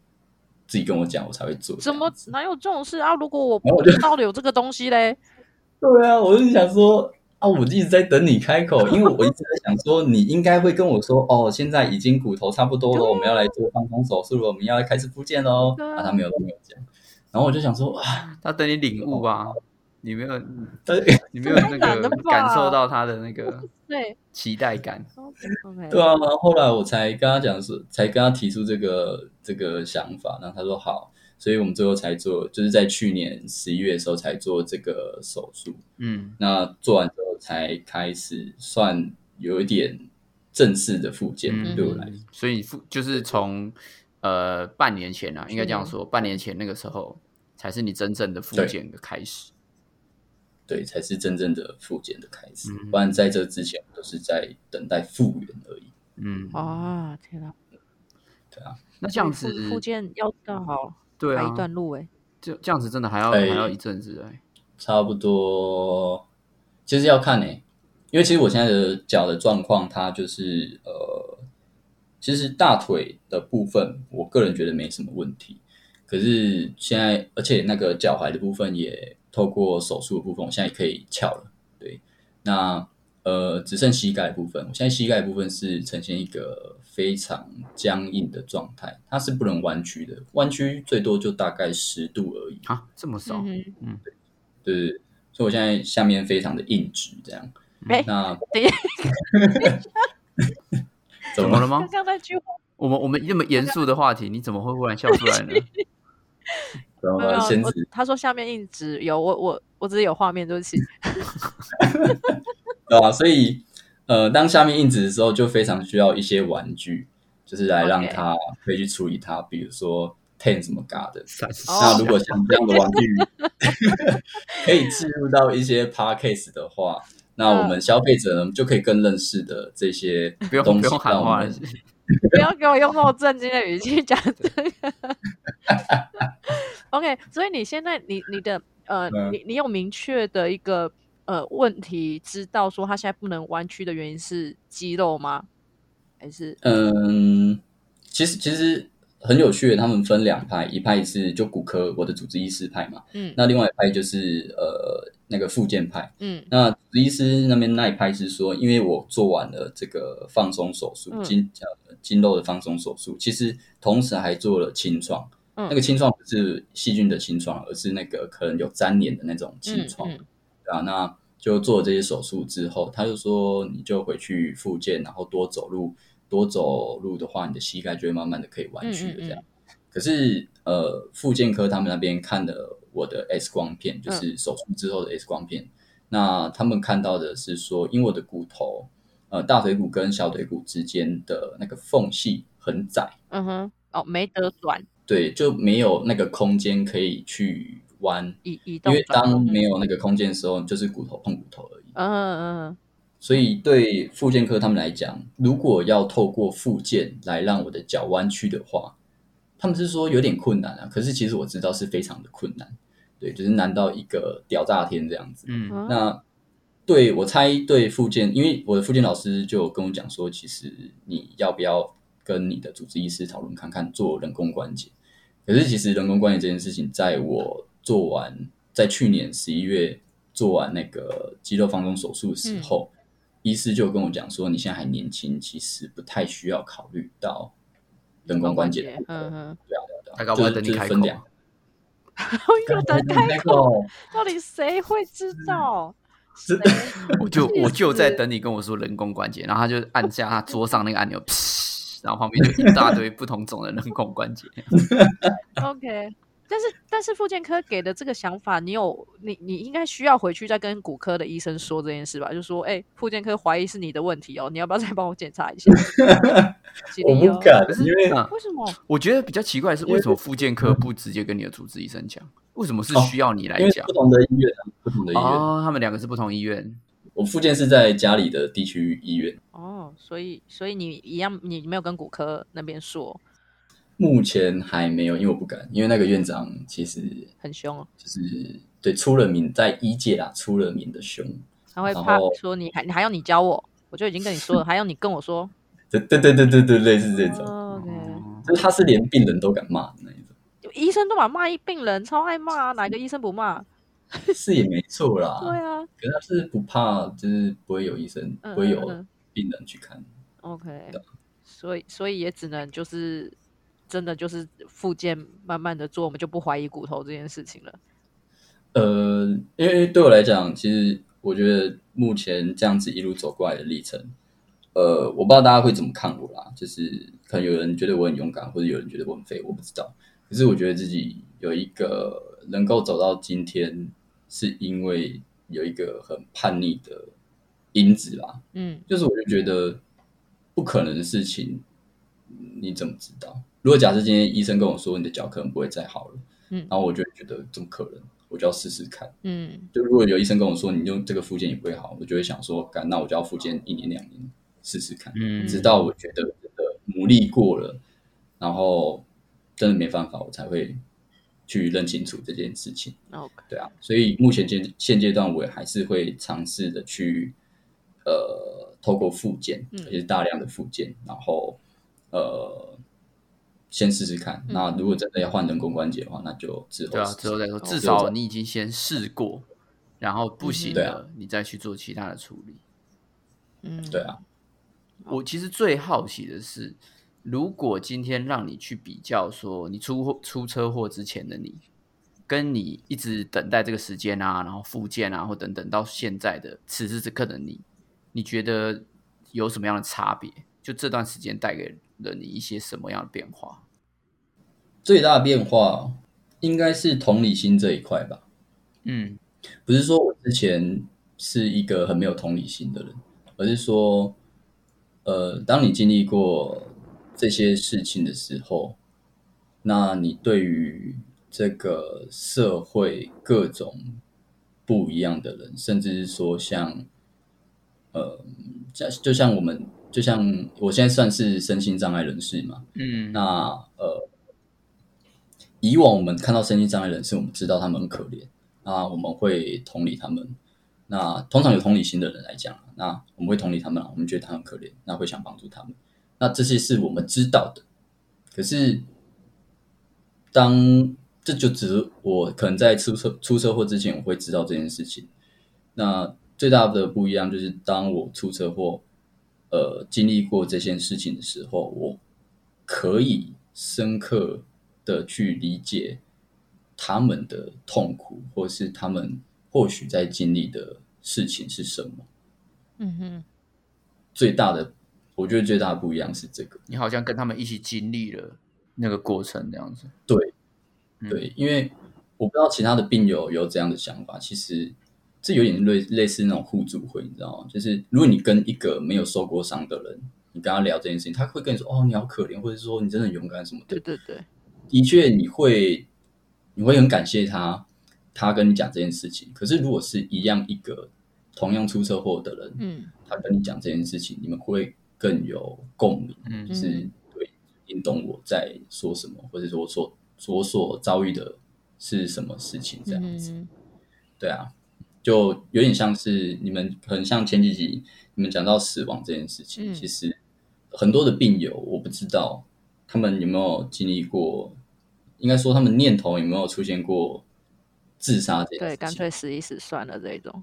S3: 自己跟我讲，我才会做。
S1: 怎么哪有这种事啊？如果我不知道有这个东西嘞，
S3: 对啊，我就想说啊，我一直在等你开口，因为我一直在想说，你应该会跟我说，哦，现在已经骨头差不多了，我们要来做放松手术了，我们要开始复健喽。
S1: 啊，
S3: 他没有都没有讲，然后我就想说，啊，
S2: 他等你领悟啊，你没有，
S3: 对
S2: 你没有那个感受到他的那个
S1: 对
S2: 期待感。
S3: 对啊，然后后来我才跟他讲说，才跟他提出这个这个想法，然后他说好，所以我们最后才做，就是在去年十一月的时候才做这个手术。
S2: 嗯，
S3: 那做完之后才开始算有一点正式的复健，
S2: 嗯
S3: 对我来说，
S2: 所以复就是从呃半年前啊，应该这样说，半年前那个时候才是你真正的复
S3: 对
S2: 健的开始。
S3: 对，才是真正的复健的开始。
S2: 嗯
S3: 不然在这之前，都是在等待复原而已。
S2: 嗯，
S1: 啊，天哪，
S3: 对啊，
S2: 那这样子
S1: 复复健要到好
S2: 对啊
S1: 一，段路哎，
S2: 这这样子真的还要
S3: 哎
S2: 还要一阵子哎。
S3: 差不多，其实要看呢、因为其实我现在的脚的状况，它就是呃，其实大腿的部分，我个人觉得没什么问题。可是现在，而且那个脚踝的部分也透过手术的部分，我现在也可以翘了。对，那呃，只剩膝盖的部分，我现在膝盖的部分是呈现一个非常僵硬的状态，它是不能弯曲的，弯曲最多就大概十度而已。
S2: 啊，这么少？
S1: 嗯对，
S3: 对，所以我现在下面非常的硬直，这样。
S1: 哎
S3: 那
S1: 等一下
S3: 怎么了？
S2: 怎么了吗
S1: 刚？刚那句话
S2: 我们我们那么严肃的话题，你怎么会忽然笑出来呢？
S3: 怎么
S1: 没有
S3: 了？先
S1: 他说下面硬直有我我我只是有画面，对不起，
S3: 对啊？所以呃，当下面硬直的时候，就非常需要一些玩具，就是来让它可以去处理它，比如说 ten 什么嘎的。那如果像这样的玩具 可以置入到一些 p a r k a s e 的话，那我们消费者呢就可以更认识的这些
S2: 不用不
S3: 东西，
S2: 用喊话
S1: 不要给我用那么震惊的语气讲这个。OK，所以你现在你你的呃，
S3: 嗯
S1: 你你有明确的一个呃问题，知道说他现在不能弯曲的原因是肌肉吗？还是
S3: 嗯，其实其实很有趣的，他们分两派，一派是就骨科我的主治医师派嘛，
S1: 嗯
S3: 那另外一派就是呃那个附件派。
S1: 嗯
S3: 那主治医师那边那一派是说，因为我做完了这个放松手术，
S1: 嗯
S3: 筋呃筋肉的放松手术，其实同时还做了清创。
S1: 嗯。
S3: 那个清创不是细菌的清创，而是那个可能有粘连的那种清创。
S1: 嗯。嗯
S3: 对啊，那就做这些手术之后，他就说你就回去复健，然后多走路，多走路的话，你的膝盖就会慢慢的可以弯曲的这样。可是呃，复健科他们那边看的我的 X 光片，就是手术之后的 X 光片，那他们看到的是说，因为我的骨头，呃，大腿骨跟小腿骨之间的那个缝隙很窄，
S1: 嗯哼，哦，没得转
S3: 对，就没有那个空间可以去弯，
S1: 移移动
S3: 因为，当没有那个空间的时候，就是骨头碰骨头而已。
S1: 嗯嗯嗯
S3: 所以对复健科他们来讲，如果要透过复健来让我的脚弯曲的话，他们是说有点困难啊。可是其实我知道是非常的困难，对，就是难到一个屌炸天这样子。
S2: 嗯
S1: 嗯，
S3: 那对我猜对复健，因为我的复健老师就跟我讲说，其实你要不要跟你的主治医师讨论看看做人工关节。可是其实人工关节这件事情，在我做完在去年十一月做完那个肌肉放松手术的时候，医师就跟我讲说，你现在还年轻，其实不太需要考虑到人工关节。
S1: 嗯哼，
S3: 对啊，对啊，
S2: 大概我
S3: 就是
S2: 等你开口
S3: 就是分两
S2: 啊。
S1: 又等开口，到底谁会知道？谁
S2: 我就我就在等你跟我说人工关节，然后他就按下他桌上那个按钮，噗然后旁边就一大堆不同种的人工关节。
S1: OK，但是但是复健科给的这个想法，你有你你应该需要回去再跟骨科的医生说这件事吧？就说，哎、复健科怀疑是你的问题哦，你要不要再帮我检查一下？吉
S3: 我不敢
S2: 可，是
S3: 因为
S2: 嗯
S1: 为什么？
S2: 我觉得比较奇怪的是，为什么复健科不直接跟你的主治医生讲？为什么是
S3: 哦
S2: 需要你来讲
S3: 不？同的医院啊，不同的医院，
S2: 哦，他们两个是不同医院。
S3: 我附件是在家里的地区医院，
S1: 哦，所以所以你一样，你没有跟骨科那边说，
S3: 目前还没有，因为我不敢，因为那个院长其实
S1: 很凶哦，
S3: 就是对出了名，在医界啦出了名的凶，
S1: 他会怕说你还你还要你教我，我就已经跟你说了，还要你跟我说。
S3: 对对对对对对，类似这种，
S1: 哦
S2: 哦
S3: 就是他是连病人都敢骂的那一种，
S1: 医生都敢骂一病人，超爱骂啊，哪个医生不骂？
S3: 是也没错啦，
S1: 对啊
S3: 可是他是不怕，就是不会有医生，
S1: 嗯
S3: 不会有病人去看。
S1: ，OK，
S3: 对
S1: 所以所以也只能就是真的就是复健慢慢的做，我们就不怀疑骨头这件事情了。
S3: 呃，因为对我来讲，其实我觉得目前这样子一路走过来的历程，呃，我不知道大家会怎么看我啦，就是可能有人觉得我很勇敢，或者有人觉得我很废，我不知道。可是我觉得自己有一个能够走到今天，是因为有一个很叛逆的因子啦。
S1: 嗯
S3: 就是我就觉得不可能的事情，你怎么知道？如果假设今天医生跟我说你的脚可能不会再好了，
S1: 嗯
S3: 然后我就觉得怎么可能？我就要试试看。
S1: 嗯
S3: 就如果有医生跟我说你用这个附件也不会好，我就会想说，干那我就要复健一年两年试试看，
S2: 嗯
S3: 直到我觉得真的努力过了，然后真的没办法，我才会去认清楚这件事情。
S1: ，OK，
S3: 对啊，所以目前阶现阶段我也还是会尝试的去呃透过复健，
S1: 嗯
S3: 而且是大量的复健，然后呃先试试看。
S1: 嗯
S3: 那如果真的要换人工关节的话，那就之后
S2: 对啊，之后再说，
S1: 哦
S2: 至少你已经先试过，然后不行了，你再去做其他的处理。
S1: 嗯，
S3: 对啊，
S2: 我其实最好奇的是，如果今天让你去比较，说你出祸出车祸之前的你，跟你一直等待这个时间啊，然后复健啊，或等等到现在的此时此刻的你，你觉得有什么样的差别？就这段时间带给了你一些什么样的变化？
S3: 最大的变化应该是同理心这一块吧。
S2: 嗯
S3: 不是说我之前是一个很没有同理心的人，而是说，呃，当你经历过这些事情的时候，那你对于这个社会各种不一样的人，甚至是说像，呃，像就像我们，就像我现在算是身心障碍人士嘛，
S2: 嗯
S3: 那呃，以往我们看到身心障碍人士，我们知道他们很可怜，那我们会同理他们。那通常有同理心的人来讲，那我们会同理他们，我们觉得他很可怜，那会想帮助他们。那这些是我们知道的。可是，当这就只是我可能在出车出车祸之前，我会知道这件事情。那最大的不一样就是，当我出车祸，呃，经历过这件事情的时候，我可以深刻的去理解他们的痛苦，或是他们或许在经历的事情是什么。
S1: 嗯哼，
S3: 最大的，我觉得最大的不一样是这个。
S2: 你好像跟他们一起经历了那个过程，这样子。
S3: 对，
S2: 嗯
S3: 对，因为我不知道其他的病友有这样的想法，其实这有点类类似那种互助会，你知道吗？就是如果你跟一个没有受过伤的人，你跟他聊这件事情，他会跟你说：“哦，你好可怜，或者说你真的很勇敢什么的。
S1: 对对对，”
S3: 的确，你会你会很感谢他，他跟你讲这件事情。可是如果是一样一个同样出车祸的人，
S1: 嗯
S3: 他跟你讲这件事情，你们会更有共鸣。
S2: 嗯
S3: 就是
S1: 嗯
S3: 对，你懂我在说什么，或者说我所我所遭遇的是什么事情，这样子。
S1: 嗯
S3: 对啊，就有点像是你们很像前几集你们讲到死亡这件事情，
S1: 嗯
S3: 其实很多的病友，我不知道他们有没有经历过，应该说他们念头有没有出现过自杀这件事情。
S1: 对，干脆死一死算了这一种。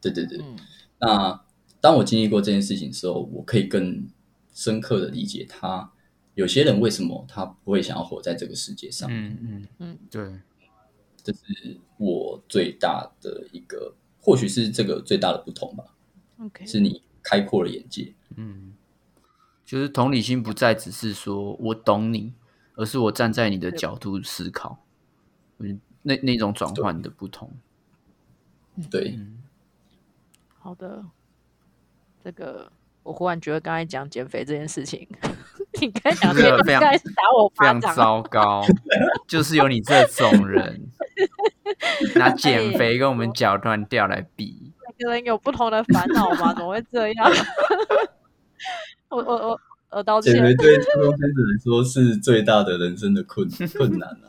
S3: 对对对。
S1: 嗯
S3: 那当我经历过这件事情的时候，我可以更深刻的理解他。有些人为什么他不会想要活在这个世界上？
S2: 嗯嗯
S1: 嗯，
S2: 对，
S3: 这是我最大的一个，或许是这个最大的不同吧
S1: ，，OK，
S3: 是你开阔了眼界。
S2: 嗯，就是同理心不再只是说我懂你，而是我站在你的角度思考。嗯那那种转换的不同，
S3: 对，
S2: 嗯，
S1: 好的，这个我忽然觉得刚才讲减肥这件事情，你刚才讲这个该是打我
S2: 非常
S1: 巴掌，
S2: 糟糕，就是有你这种人 拿减肥跟我们脚断掉来比，
S1: 每个人有不同的烦恼嘛，怎么会这样？我我我我道歉
S3: 减，肥对初中生来说是最大的人生的困困难啊。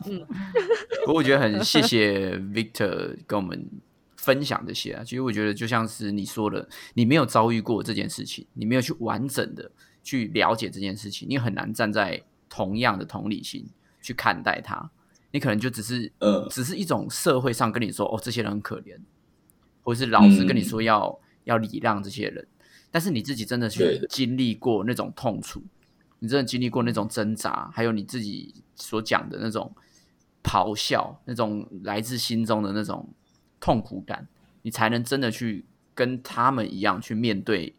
S2: 不过我觉得很谢谢 Victor 跟我们分享这些啊。其实我觉得就像是你说的，你没有遭遇过这件事情，你没有去完整的去了解这件事情，你很难站在同样的同理心去看待它。你可能就只是
S3: 嗯
S2: 只是一种社会上跟你说哦，这些人很可怜，或者是老师跟你说要、要礼让这些人，但是你自己真的去经历过那种痛楚，你真的经历过那种挣扎，还有你自己所讲的那种咆哮，那种来自心中的那种痛苦感，你才能真的去跟他们一样去面对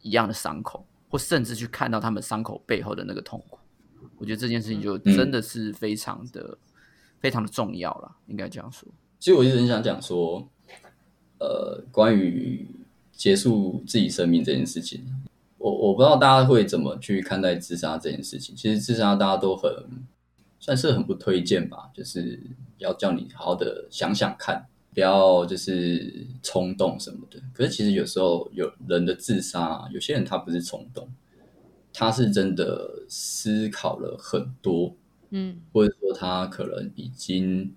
S2: 一样的伤口，或甚至去看到他们伤口背后的那个痛苦。我觉得这件事情就真的是非常的、非常的重要了，应该这样说。
S3: 其实我一直很想讲说，呃，关于结束自己生命这件事情，我我不知道大家会怎么去看待自杀这件事情。其实自杀大家都很算是很不推荐吧，就是要叫你好好的想想看，不要就是冲动什么的。可是其实有时候有人的自杀，有些人他不是冲动，他是真的思考了很多，
S1: 嗯
S3: 或者说他可能已经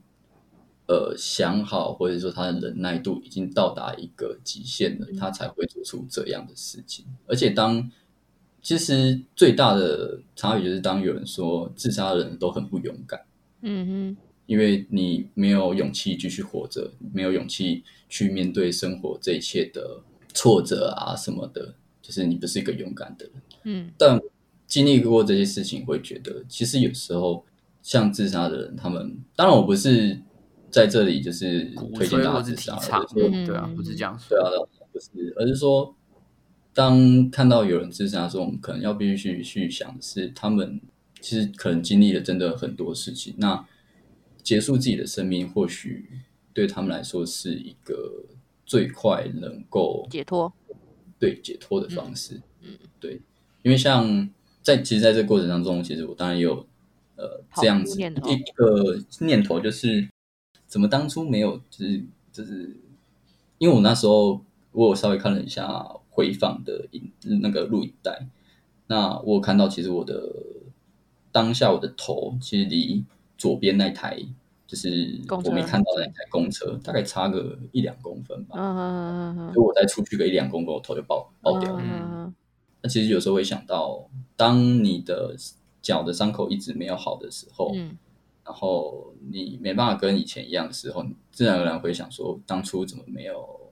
S3: 呃想好，或者说他的忍耐度已经到达一个极限了，他才会做出这样的事情。而且当其实最大的差别就是，当有人说自杀的人都很不勇敢，
S1: 嗯
S3: 因为你没有勇气继续活着，没有勇气去面对生活这一切的挫折啊什么的，就是你不是一个勇敢的人。
S1: 嗯
S3: 但经历过这些事情，会觉得其实有时候像自杀的人，他们当然我不是在这里就是
S2: 鼓
S3: 推荐大家自杀，
S2: 对啊，不是这样说。
S3: 对啊，对啊不是，而是说，当看到有人自杀的时候，我们可能要必须去去想的是，他们其实可能经历了真的很多事情，那结束自己的生命，或许对他们来说是一个最快能够
S1: 解脱，
S3: 对解脱的方式。嗯，对，因为像在其实在这个过程当中，其实我当然也有呃这样子一个念头，就是怎么当初没有就是就是，因为我那时候我有稍微看了一下回放的影那个录影带，那我有看到其实我的当下我的头其实离左边那台。就是我没看到的那台公车，大概差个一两公分吧。
S1: 嗯嗯嗯
S3: 如果我再出去个一两公分，我头就爆爆掉了。
S1: 嗯
S3: 那其实有时候会想到，当你的脚的伤口一直没有好的时候，
S1: 嗯
S3: 然后你没办法跟以前一样的时候，你自然而然会想说，当初怎么没有呃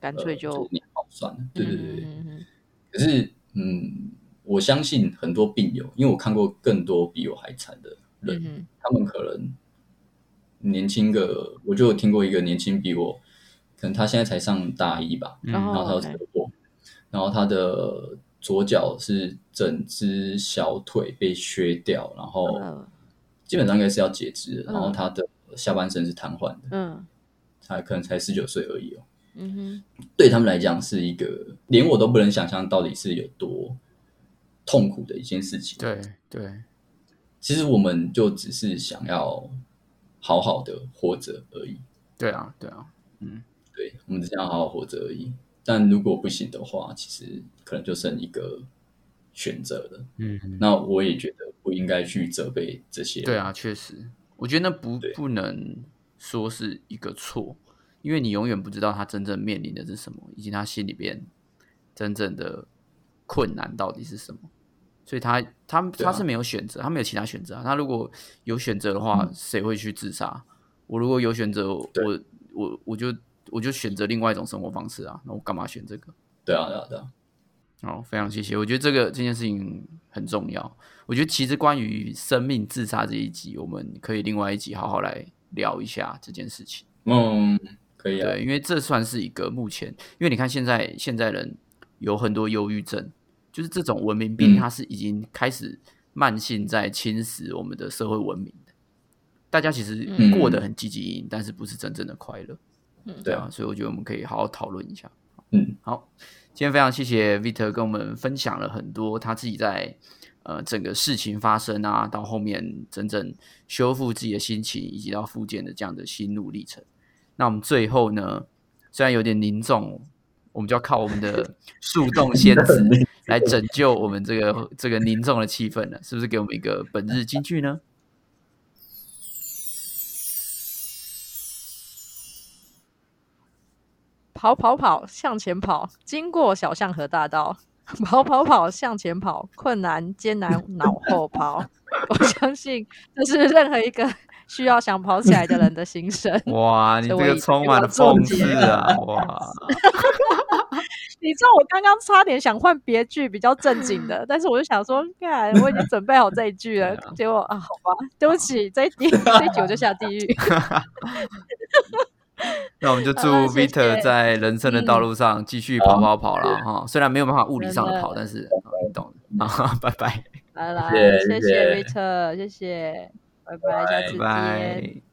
S1: 干脆就
S3: 就是念好算了。对对对对。
S1: 嗯嗯
S3: 可是，嗯，我相信很多病友，因为我看过更多比我还惨的人，
S1: 嗯
S3: 他们可能年轻个，我就有听过一个年轻比我，可能他现在才上大一吧，
S2: 嗯。
S1: 然
S3: 然后他有
S1: 后
S3: 车祸，然后他的左脚是整只小腿被削掉，然后
S1: 嗯
S3: 基本上应该是要截肢，
S1: 嗯。
S3: 然后他的下半身是瘫痪的，
S1: 嗯。
S3: 他可能才十九岁而已哦。
S1: 嗯哼。
S3: 对他们来讲是一个连我都不能想象到底是有多痛苦的一件事情。
S2: 对对，
S3: 其实我们就只是想要好好的活着而已，
S2: 对啊，对啊，嗯
S3: 对我们只想要好好活着而已。但如果不行的话，其实可能就剩一个选择了。
S2: 嗯，
S3: 那我也觉得不应该去责备这些。
S2: 对，啊，确实，我觉得那不不能说是一个错，因为你永远不知道他真正面临的是什么，以及他心里边真正的困难到底是什么。所以他他他是没有选择，他没有其他选择啊。他如果有选择的话，谁会去自杀？我如果有选择，我我我就我就选择另外一种生活方式啊。那我干嘛选这个？
S3: 对啊，对啊，对啊，
S2: 好，非常谢谢。我觉得这个这件事情很重要。我觉得其实关于生命自杀这一集，我们可以另外一集好好来聊一下这件事情。
S3: 嗯，可以啊，
S2: 对，因为这算是一个目前，因为你看现在现在人有很多忧郁症，就是这种文明病，
S3: 嗯
S2: 它是已经开始慢性在侵蚀我们的社会文明的。大家其实
S1: 嗯
S2: 过得很积极，但是不是真正的快乐。
S1: 嗯
S2: 对啊，所以我觉得我们可以好好讨论一下。
S3: 嗯，
S2: 好，今天非常谢谢 Victor 跟我们分享了很多他自己在呃整个事情发生啊，到后面真正修复自己的心情，以及到复健的这样的心路历程。那我们最后呢，虽然有点凝重，我们就要靠我们的 树洞仙子来拯救我们这个这个凝重的气氛了，是不是？给我们一个本日金句呢？
S1: 跑跑跑，向前跑，经过小巷和大道，跑跑跑，向前跑，困难艰难脑后跑。我相信这是任何一个需要想跑起来的人的心声。
S2: 哇，你这个充满了讽刺啊！哇，
S1: 你知道我刚刚差点想换别句比较正经的，但是我就想说，看我已经准备好这一句了，结果啊，好吧，对不起，这一题这一题我就下地狱。
S2: 那我们就祝 Victor 在人生的道路上继续跑跑跑了
S3: 好
S2: 哈。虽然没有办法物理上的跑，但是啊你懂的。啊，拜拜，
S1: 拜拜，
S3: 谢谢
S1: 谢谢谢拜拜，下次
S3: 拜
S2: 拜
S1: 见。
S2: 拜。